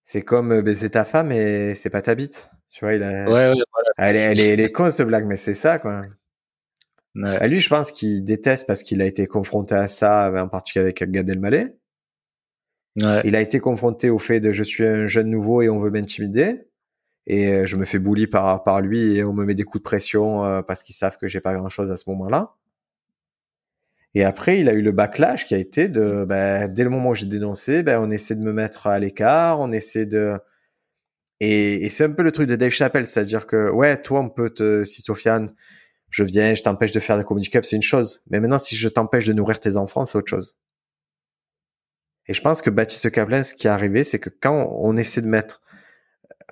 c'est comme baiser ta femme et c'est pas ta bite. Tu vois, il a, ouais, ouais, voilà. elle, est, elle, est, elle est con, cette blague, mais c'est ça, quoi. À lui, je pense qu'il déteste parce qu'il a été confronté à ça, en particulier avec Gad Elmaleh. Ouais. Il a été confronté au fait de je suis un jeune nouveau et on veut m'intimider et euh, je me fais bully par par lui et on me met des coups de pression euh, parce qu'ils savent que j'ai pas grand chose à ce moment-là. Et après, il a eu le backlash qui a été de ben, dès le moment où j'ai dénoncé, ben, on essaie de me mettre à l'écart, on essaie de et, et c'est un peu le truc de Dave Chappelle, c'est-à-dire que ouais, toi on peut te si Sofiane je viens, je t'empêche de faire comedy club, c'est une chose. Mais maintenant, si je t'empêche de nourrir tes enfants, c'est autre chose. Et je pense que Baptiste Caplin, ce qui est arrivé, c'est que quand on essaie de mettre,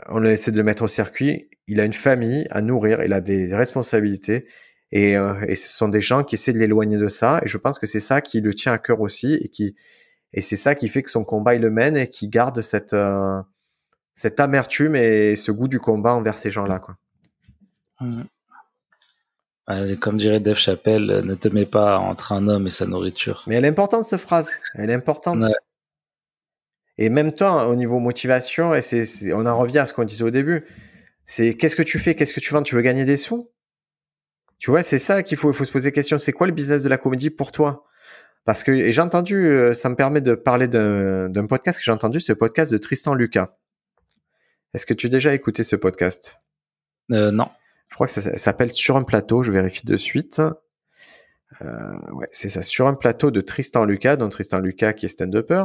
on essaie de le mettre au circuit, il a une famille à nourrir, il a des responsabilités, et, euh, et ce sont des gens qui essaient de l'éloigner de ça. Et je pense que c'est ça qui le tient à cœur aussi, et qui, et c'est ça qui fait que son combat il le mène et qui garde cette, euh, cette amertume et ce goût du combat envers ces gens-là, quoi. Comme dirait Dave Chappelle, euh, ne te mets pas entre un homme et sa nourriture. Mais elle est importante, cette phrase. Elle est importante. Et même toi, au niveau motivation, et c'est, on en revient à ce qu'on disait au début. C'est qu'est-ce que tu fais, qu'est-ce que tu vends, tu veux gagner des sous? Tu vois, c'est ça qu'il faut, il faut se poser question. C'est quoi le business de la comédie pour toi? Parce que et j'ai entendu, euh, ça me permet de parler d'un, d'un podcast que j'ai entendu, ce podcast de Tristan Lucas. Est-ce que tu as déjà écouté ce podcast? Euh, Non. Je crois que ça, s'appelle Sur un plateau, je vérifie de suite. Euh, ouais, c'est ça, Sur un plateau de Tristan Lucas, dont Tristan Lucas qui est stand-upper.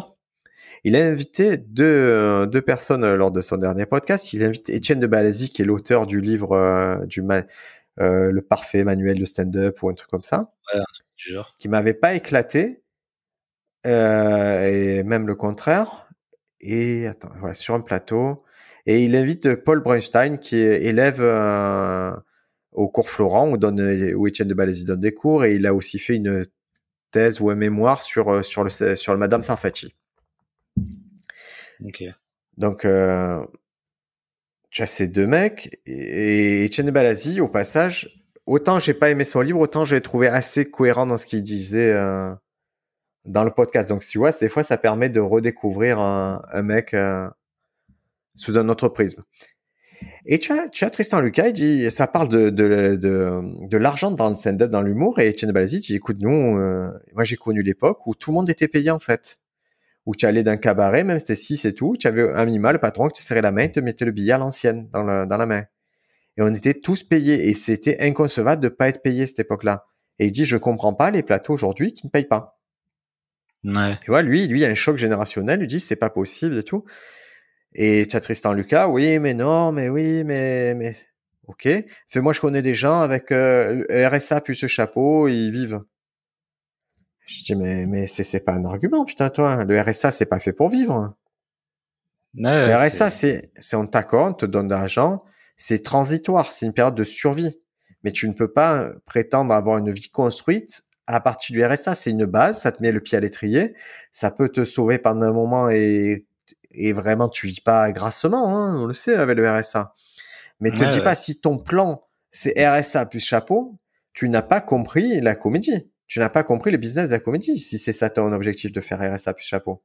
Il a invité deux, deux personnes lors de son dernier podcast. Il a invité Étienne de Balazi, qui est l'auteur du livre euh, du euh, Le parfait manuel de stand-up ou un truc comme ça. Ouais, genre. Qui m'avait pas éclaté. et même le contraire. Et attends, voilà, sur un plateau. Et il invite Paul Brunstein, qui est élève euh, au cours Florent, où, donne, où Étienne de Balézy donne des cours, et il a aussi fait une thèse ou un mémoire sur, euh, sur, le, sur le Madame Sarfati. Ok. Donc, euh, tu as ces deux mecs, et, Étienne de Balazi, au passage, autant j'ai pas aimé son livre, autant j'ai trouvé assez cohérent dans ce qu'il disait euh, dans le podcast. Donc, tu vois, des fois, ça permet de redécouvrir un, un mec sous un autre prisme. Et tu as, tu as Tristan Lucas, il dit, ça parle de, de, de, de l'argent dans le stand-up, dans l'humour, et Etienne Balzi dit, écoute, nous, euh, moi j'ai connu l'époque où tout le monde était payé en fait. Où tu allais d'un cabaret, même si c'était 6 et tout, tu avais un minima, le patron qui te serrait la main, il te mettait le billet à l'ancienne dans, dans la main. Et on était tous payés, et c'était inconcevable de pas être payé cette époque-là. Et il dit, je comprends pas les plateaux aujourd'hui qui ne payent pas. Ouais. Tu vois, lui, lui, il y a un choc générationnel, il dit, c'est pas possible et tout. Et tu as Tristan Lucas, oui, mais non, mais oui, mais, mais, ok. Fait, moi, je connais des gens avec euh, RSA plus ce chapeau, ils vivent. Je dis, mais, mais c'est, c'est pas un argument, putain, toi. Le RSA, c'est pas fait pour vivre. le RSA, c'est, c'est on t'accorde, on te donne de l'argent, c'est transitoire, c'est une période de survie. Mais tu ne peux pas prétendre avoir une vie construite à partir du RSA. C'est une base, ça te met le pied à l'étrier, ça peut te sauver pendant un moment et et vraiment tu vis pas grassement, hein, on le sait avec le RSA. Mais te dis pas si ton plan c'est RSA plus chapeau, tu n'as pas compris la comédie. tu n'as pas compris le business de la comédie si c'est ça ton objectif de faire RSA plus chapeau.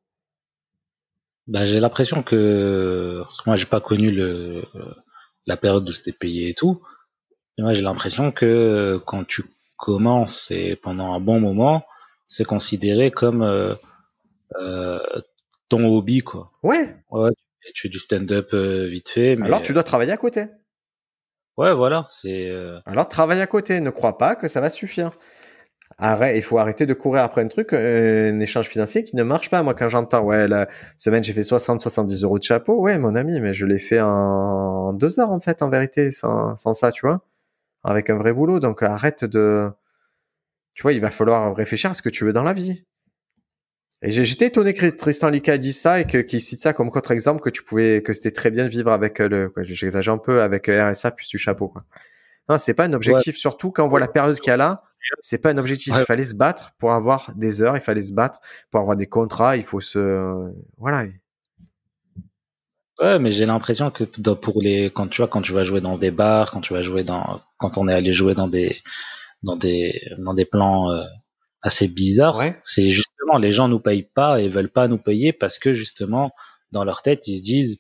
Bah, j'ai l'impression que moi j'ai pas connu le la période où c'était payé et tout. moi j'ai l'impression que quand tu commences et pendant un bon moment, c'est considéré comme euh, euh, ton hobby quoi. Ouais. Ouais. Tu fais du stand-up euh, vite fait. Alors tu dois travailler à côté. Ouais, voilà. C'est. Alors travaille à côté. Ne crois pas que ça va suffire. Arrête, il faut arrêter de courir après un truc, un échange financier qui ne marche pas. Moi, quand j'entends, ouais, la semaine j'ai fait 60, 70 euros de chapeau, ouais, mon ami, mais je l'ai fait en deux heures en fait, en vérité, sans, sans ça, tu vois, avec un vrai boulot. Donc arrête de, tu vois, il va falloir réfléchir à ce que tu veux dans la vie. Et j'étais étonné que Tristan Lika dit ça et qu'il cite ça comme contre-exemple que tu pouvais, que c'était très bien de vivre avec le, j'exagère un peu avec RSA plus du chapeau, quoi. Non, c'est pas un objectif, surtout quand on voit la période qu'il y a là. C'est pas un objectif. Il fallait se battre pour avoir des heures, il fallait se battre pour avoir des contrats, il faut se, voilà. Ouais, mais j'ai l'impression que pour les, quand tu vois, quand tu vas jouer dans des bars, quand tu vas jouer dans, quand on est allé jouer dans des, dans des, dans des plans euh, assez bizarres, c'est les gens nous payent pas et veulent pas nous payer parce que justement dans leur tête ils se disent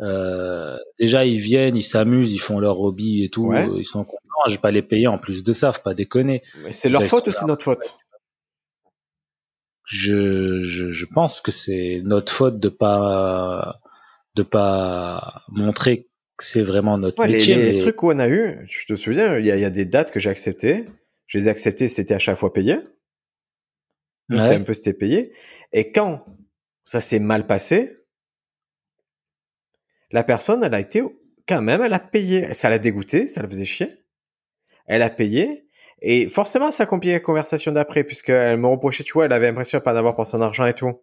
euh, déjà ils viennent, ils s'amusent, ils font leur hobby et tout, ils sont contents. Je vais pas les payer en plus de ça, faut pas déconner. Mais c'est leur faute ou c'est notre faute je, je, je, pense que c'est notre faute de pas de pas montrer que c'est vraiment notre métier. Les, trucs où on a eu, je te souviens, il y a, y a, des dates que j'ai acceptées. Je les ai acceptées, c'était à chaque fois payé. C'était un peu c'était payé. Et quand ça s'est mal passé, la personne, elle a été quand même, elle a payé. Ça l'a dégoûté, ça la faisait chier. Elle a payé. Et forcément, ça a compliqué la conversation d'après, puisqu'elle me reprochait, tu vois, elle avait l'impression de pas en avoir pour son argent et tout.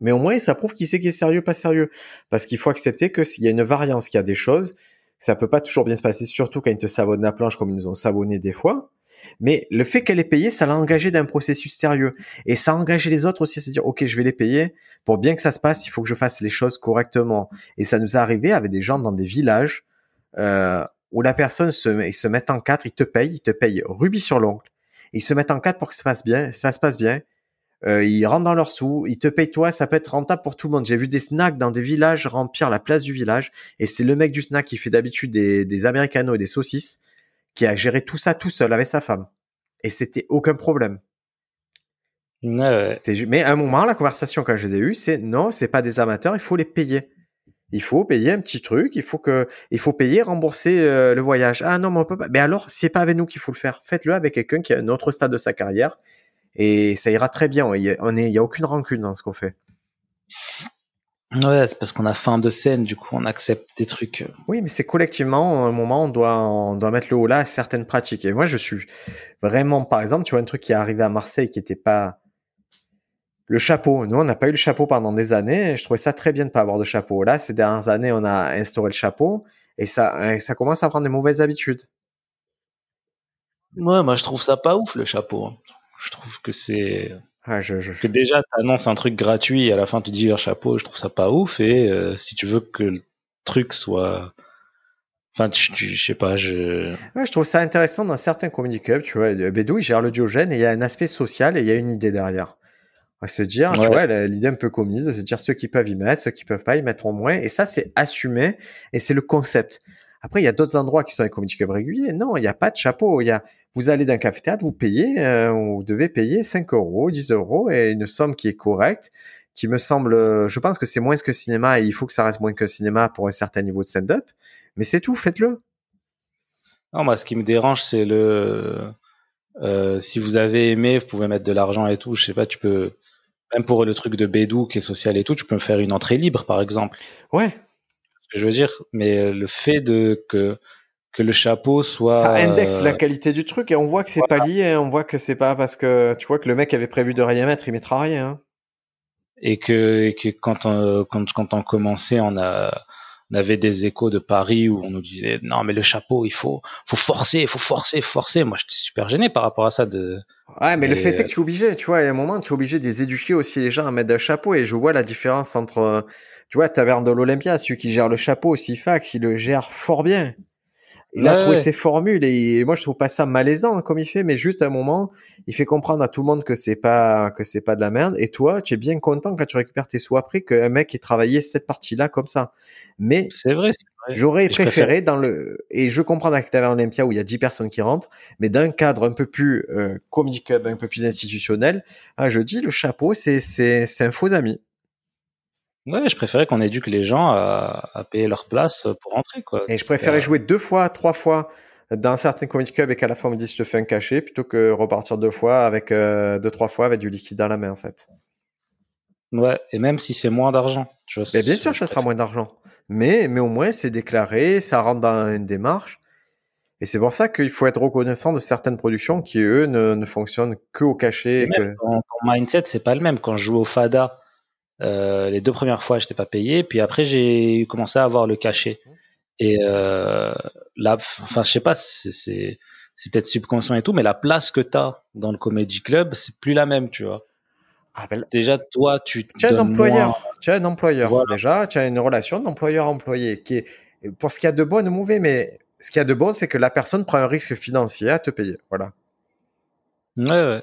Mais au moins, ça prouve qui sait qui est sérieux, pas sérieux. Parce qu'il faut accepter que s'il y a une variance, qu'il y a des choses, ça peut pas toujours bien se passer, surtout quand ils te savonnent la planche comme ils nous ont savonné des fois. Mais le fait qu'elle ait payé, ça l'a engagé d'un processus sérieux. Et ça a engagé les autres aussi à se dire, OK, je vais les payer. Pour bien que ça se passe, il faut que je fasse les choses correctement. Et ça nous est arrivé avec des gens dans des villages euh, où la personne se, ils se met en quatre, ils te payent, ils te payent rubis sur l'ongle. Ils se mettent en quatre pour que ça se passe bien, ça se passe bien. Euh, ils rentrent dans leurs sous, ils te payent toi, ça peut être rentable pour tout le monde. J'ai vu des snacks dans des villages remplir la place du village, et c'est le mec du snack qui fait d'habitude des, des americanos et des saucisses qui a géré tout ça tout seul avec sa femme. Et c'était aucun problème. Ouais, Mais à un moment, la conversation quand je les ai eue, c'est non, c'est pas des amateurs, il faut les payer. Il faut payer un petit truc, il faut que, il faut payer, rembourser euh, le voyage. Ah non, mais on peut pas. Mais alors, c'est pas avec nous qu'il faut le faire. Faites-le avec quelqu'un qui a un autre stade de sa carrière et ça ira très bien. Il y a, on est, il y a aucune rancune dans ce qu'on fait. Ouais, c'est parce qu'on a fin de scène, du coup on accepte des trucs. Euh. Oui, mais c'est collectivement, à un moment, on doit, on doit mettre le haut là à certaines pratiques. Et moi, je suis vraiment, par exemple, tu vois, un truc qui est arrivé à Marseille qui était pas le chapeau. Nous, on n'a pas eu le chapeau pendant des années. Et je trouvais ça très bien de pas avoir de chapeau. Là, ces dernières années, on a instauré le chapeau et ça, ça commence à prendre des mauvaises habitudes. Ouais, moi, je trouve ça pas ouf, le chapeau. Hein. Je trouve que c'est, je, je... Que déjà, tu annonces un truc gratuit et à la fin tu dis un chapeau, je trouve ça pas ouf. Et euh, si tu veux que le truc soit. Enfin, je sais pas, je. Ouais, je trouve ça intéressant dans certains comedy clubs, tu vois. Bédou, il gère le diogène et il y a un aspect social et il y a une idée derrière. On va se dire, tu vois, l'idée un peu commise, de se dire ceux qui peuvent y mettre, ceux qui peuvent pas y mettront moins. Et ça, c'est assumé et c'est le concept. Après, il y a d'autres endroits qui sont les comedy clubs réguliers. Non, il n'y a pas de chapeau. Il y a, vous allez d'un café-théâtre, vous payez, euh, vous devez payer 5 euros, 10 euros et une somme qui est correcte, qui me semble, euh, je pense que c'est moins que cinéma et il faut que ça reste moins que cinéma pour un certain niveau de stand-up. Mais c'est tout, faites-le. Non, moi, ce qui me dérange, c'est le, euh, si vous avez aimé, vous pouvez mettre de l'argent et tout. Je sais pas, tu peux, même pour le truc de Bédou qui est social et tout, tu peux me faire une entrée libre, par exemple. Ouais. Que je veux dire, mais le fait de que que le chapeau soit. Ça indexe la euh, qualité du truc et on voit que c'est pas lié. On voit que c'est pas parce que tu vois que le mec avait prévu de rien mettre, il mettra rien. Hein. Et que, et que quand, on, quand, quand on commençait, on a, on avait des échos de Paris où on nous disait non mais le chapeau il faut faut forcer il faut forcer forcer. Moi j'étais super gêné par rapport à ça de ouais mais le fait est que tu es obligé tu vois il y a un moment tu es obligé de les éduquer aussi les gens à mettre un chapeau et je vois la différence entre tu vois Taverne de l'Olympia celui qui gère le chapeau aussi fax il le gère fort bien il a trouvé ses formules et, moi je trouve pas ça malaisant comme il fait, mais juste à un moment, il fait comprendre à tout le monde que c'est pas que c'est pas de la merde. Et toi, tu es bien content quand tu récupères tes sous après qu'un mec ait travaillé cette partie-là comme ça. Mais c'est vrai. J'aurais préféré dans le et je comprends dans un Olympia où il y a 10 personnes qui rentrent, mais d'un cadre un peu plus euh, comic un peu plus institutionnel, ah, je dis le chapeau, c'est c'est c'est un faux ami. Ouais, je préférais qu'on éduque les gens à, payer leur place pour rentrer, quoi. Et je préférais jouer deux fois, trois fois dans certains comic clubs et qu'à la fin on me dise je te fais un cachet plutôt que repartir deux fois avec euh, deux, trois fois avec du liquide dans la main, en fait. Ouais, et même si c'est moins d'argent. bien sûr, ça sera moins d'argent. Mais, mais au moins, c'est déclaré, ça rentre dans une démarche. Et c'est pour ça qu'il faut être reconnaissant de certaines productions qui, eux, ne, ne fonctionnent que au cachet. Que... Ton, mindset, c'est pas le même. Quand je joue au Fada, euh, les deux premières fois, je n'étais pas payé. Puis après, j'ai commencé à avoir le cachet. Et euh, là, enfin, je sais pas, c'est peut-être subconscient et tout, mais la place que tu as dans le Comedy Club, c'est plus la même, tu vois. Ah ben déjà, toi, tu, tu as un employeur. Tu as un employeur. Déjà, tu as une relation d'employeur-employé qui est, pour ce qu'il y a de bon et de mauvais, mais ce qu'il y a de bon, c'est que la personne prend un risque financier à te payer. Voilà. Ouais, ouais.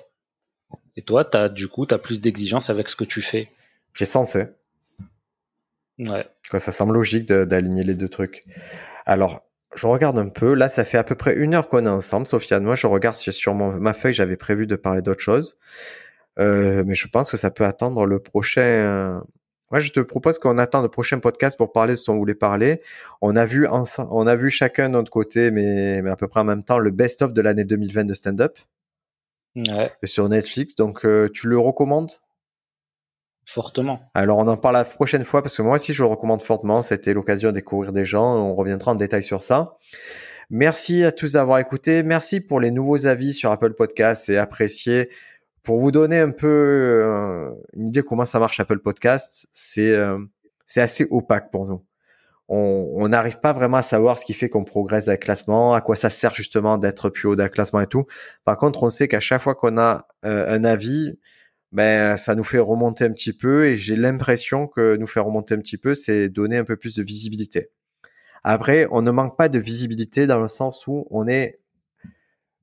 Et toi, as, du coup, tu as plus d'exigences avec ce que tu fais. J'ai censé. Ouais. Quoi, ça semble logique d'aligner les deux trucs. Alors, je regarde un peu. Là, ça fait à peu près une heure qu'on est ensemble, Sofiane. Moi, je regarde sur ma feuille, j'avais prévu de parler d'autre chose. Euh, mais je pense que ça peut attendre le prochain. Moi, je te propose qu'on attende le prochain podcast pour parler de ce dont on voulait parler. On a vu on a vu chacun de notre côté, mais, mais à peu près en même temps, le best-of de l'année 2020 de stand-up. Ouais. Sur Netflix. Donc, euh, tu le recommandes? Fortement. Alors, on en parle la prochaine fois parce que moi aussi, je le recommande fortement. C'était l'occasion de découvrir des gens. On reviendra en détail sur ça. Merci à tous d'avoir écouté. Merci pour les nouveaux avis sur Apple Podcasts et apprécié. Pour vous donner un peu euh, une idée comment ça marche Apple Podcasts, c'est euh, assez opaque pour nous. On n'arrive pas vraiment à savoir ce qui fait qu'on progresse le classement, à quoi ça sert justement d'être plus haut le classement et tout. Par contre, on sait qu'à chaque fois qu'on a euh, un avis, ben ça nous fait remonter un petit peu et j'ai l'impression que nous faire remonter un petit peu, c'est donner un peu plus de visibilité. Après, on ne manque pas de visibilité dans le sens où on est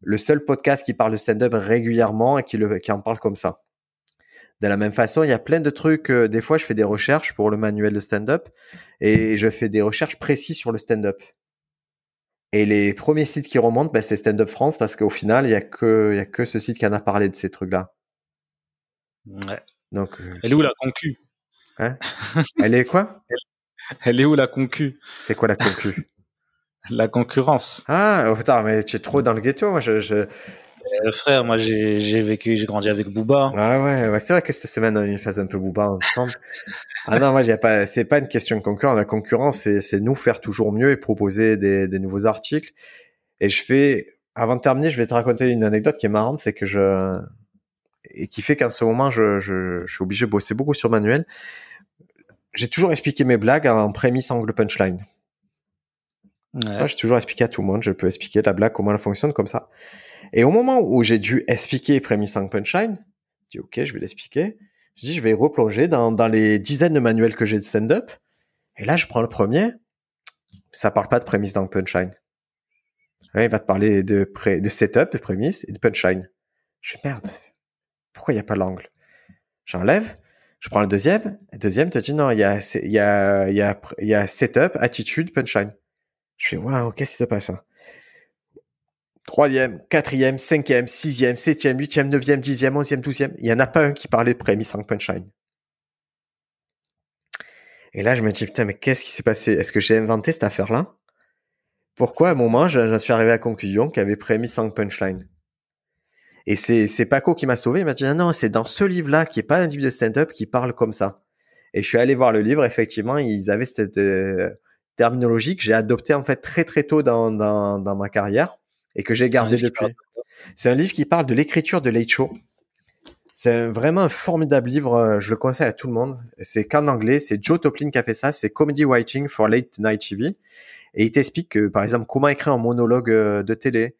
le seul podcast qui parle de stand-up régulièrement et qui, en parle comme ça. De la même façon, il y a plein de trucs. Euh, des fois, je fais des recherches pour le manuel de stand-up et je fais des recherches précises sur le stand-up. Et les premiers sites qui remontent, ben, c'est Stand Up France parce qu'au final, il y a que ce site qui en a parlé de ces trucs-là. Ouais. Donc. Euh, Elle est où la concu? Hein? Elle est quoi? (laughs) Elle est où la concu? C'est quoi la concu? (laughs) La concurrence. Ah, oh, putain, mais tu es trop dans le ghetto. Moi, je, je... Euh, frère, moi j'ai vécu, j'ai grandi avec Booba. Ah ouais, ouais c'est vrai que cette semaine on faisait un peu Booba ensemble. ah non, moi j'ai pas, c'est pas une question de concurrence. La concurrence, c'est nous faire toujours mieux et proposer des, des nouveaux articles. Et je fais, avant de terminer, je vais te raconter une anecdote qui est marrante, c'est que je et qui fait qu'en ce moment je, je, je suis obligé de bosser beaucoup sur manuel. J'ai toujours expliqué mes blagues en prémisse angle punchline. Moi, j'ai toujours expliqué à tout le monde, je peux expliquer la blague, comment elle fonctionne comme ça. Et au moment où j'ai dû expliquer Prémisse en Punchline, je dis ok, je vais l'expliquer. Je dis je vais replonger dans, dans les dizaines de manuels que j'ai de stand-up. Et là, je prends le premier. Ça parle pas de prémisse dans le punchline. il va te parler de, de setup, de prémisse et de punchline. Je dis merde, pourquoi il n'y a pas l'angle? J'enlève, je prends le deuxième. Le deuxième te dit non, il y a, setup, attitude, punchline. Je fais, waouh, qu'est-ce qui se passe? Hein? Troisième, quatrième, cinquième, sixième, septième, huitième, neuvième, dixième, onzième, douzième. Il n'y en a pas un qui parlait de prémisse en punchline. Et là, je me dis, putain, mais qu'est-ce qui s'est passé? Est-ce que j'ai inventé cette affaire-là? Pourquoi, à un moment, j'en suis arrivé à conclusion qu'il y avait prémisse en punchline? Et c'est, Paco qui m'a sauvé. Il m'a dit, non, c'est dans ce livre-là, qui est pas un livre de stand-up, qui parle comme ça. Et je suis allé voir le livre. Effectivement, ils avaient cette, euh, terminologie que j'ai adopté en fait très très tôt dans, dans, dans ma carrière et que j'ai gardé depuis. C'est un livre qui parle de l'écriture de Late Show. C'est vraiment un formidable livre, je le conseille à tout le monde. C'est qu'en anglais, c'est Joe Toplin qui a fait ça, c'est Comedy Writing for Late Night TV. Et il t'explique que, par exemple, comment écrire un monologue euh, de télé,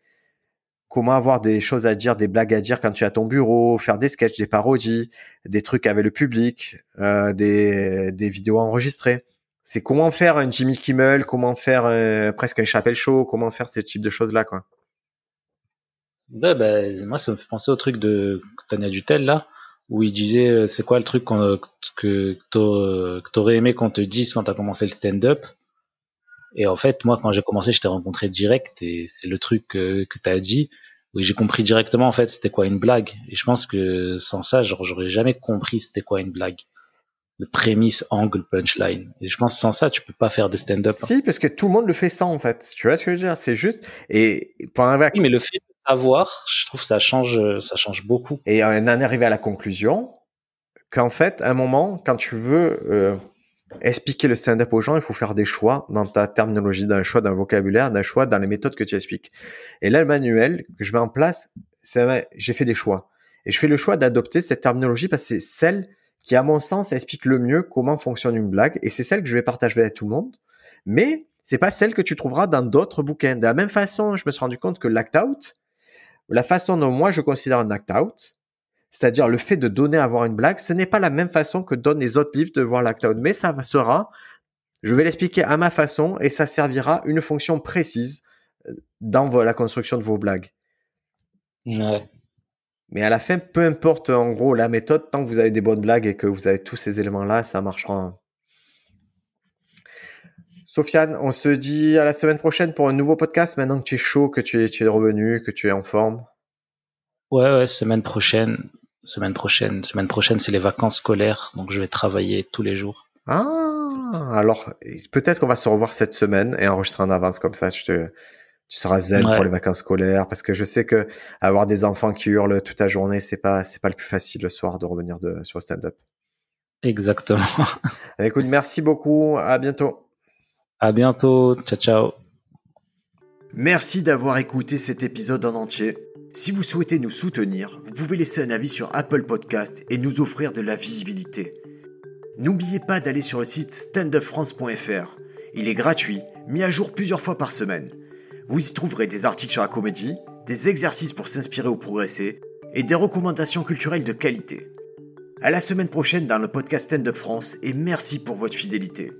comment avoir des choses à dire, des blagues à dire quand tu es à ton bureau, faire des sketchs, des parodies, des trucs avec le public, euh, des, des vidéos enregistrées C'est comment faire un Jimmy Kimmel, comment faire euh, presque un Chapelle Show, comment faire ce type de choses-là, quoi. Ouais, bah, moi, ça me fait penser au truc de Tania Dutel, là, où il disait, euh, c'est quoi le truc que, que t'aurais aimé qu'on te dise quand t'as commencé le stand-up? Et en fait, moi, quand j'ai commencé, je t'ai rencontré direct, et c'est le truc que, que t'as dit, où j'ai compris directement, en fait, c'était quoi une blague. Et je pense que sans ça, j'aurais jamais compris c'était quoi une blague le prémisse, angle, punchline. Et je pense sans ça, tu peux pas faire de stand-up. Hein. Si, parce que tout le monde le fait sans, en fait. Tu vois ce que je veux dire? C'est juste, et pendant Oui, mais le fait de savoir, je trouve que ça change, ça change beaucoup. Et on en est arrivé à la conclusion qu'en fait, à un moment, quand tu veux euh, expliquer le stand-up aux gens, il faut faire des choix dans ta terminologie, d'un choix d'un vocabulaire, d'un choix dans les méthodes que tu expliques. Et là, le manuel que je mets en place, j'ai fait des choix. Et je fais le choix d'adopter cette terminologie parce que c'est celle qui, à mon sens, explique le mieux comment fonctionne une blague, et c'est celle que je vais partager avec tout le monde. Mais c'est pas celle que tu trouveras dans d'autres bouquins. De la même façon, je me suis rendu compte que l'act out, la façon dont moi je considère un act out, c'est-à-dire le fait de donner à voir une blague, ce n'est pas la même façon que donnent les autres livres de voir l'act out, mais ça sera, je vais l'expliquer à ma façon et ça servira une fonction précise euh, dans la construction de vos blagues. Ouais. Mais à la fin, peu importe en gros la méthode, tant que vous avez des bonnes blagues et que vous avez tous ces éléments-là, ça marchera. Sofiane, on se dit à la semaine prochaine pour un nouveau podcast maintenant que tu es chaud, que tu es, tu es revenu, que tu es en forme. Ouais, ouais, semaine prochaine. Semaine prochaine. Semaine prochaine, c'est les vacances scolaires, donc je vais travailler tous les jours. Ah, alors peut-être qu'on va se revoir cette semaine et enregistrer en avance comme ça. Je te, tu seras zen pour les vacances scolaires parce que je sais que avoir des enfants qui hurlent toute la journée, c'est pas c'est pas le plus facile le soir de revenir de sur le stand-up. Exactement. (laughs) Écoute, merci beaucoup. À bientôt. À bientôt. Ciao, ciao. Merci d'avoir écouté cet épisode en entier. Si vous souhaitez nous soutenir, vous pouvez laisser un avis sur Apple Podcast et nous offrir de la visibilité. N'oubliez pas d'aller sur le site standupfrance.fr. Il est gratuit, mis à jour plusieurs fois par semaine. Vous y trouverez des articles sur la comédie, des exercices pour s'inspirer ou progresser, et des recommandations culturelles de qualité. À la semaine prochaine dans le podcast Stand Up France et merci pour votre fidélité.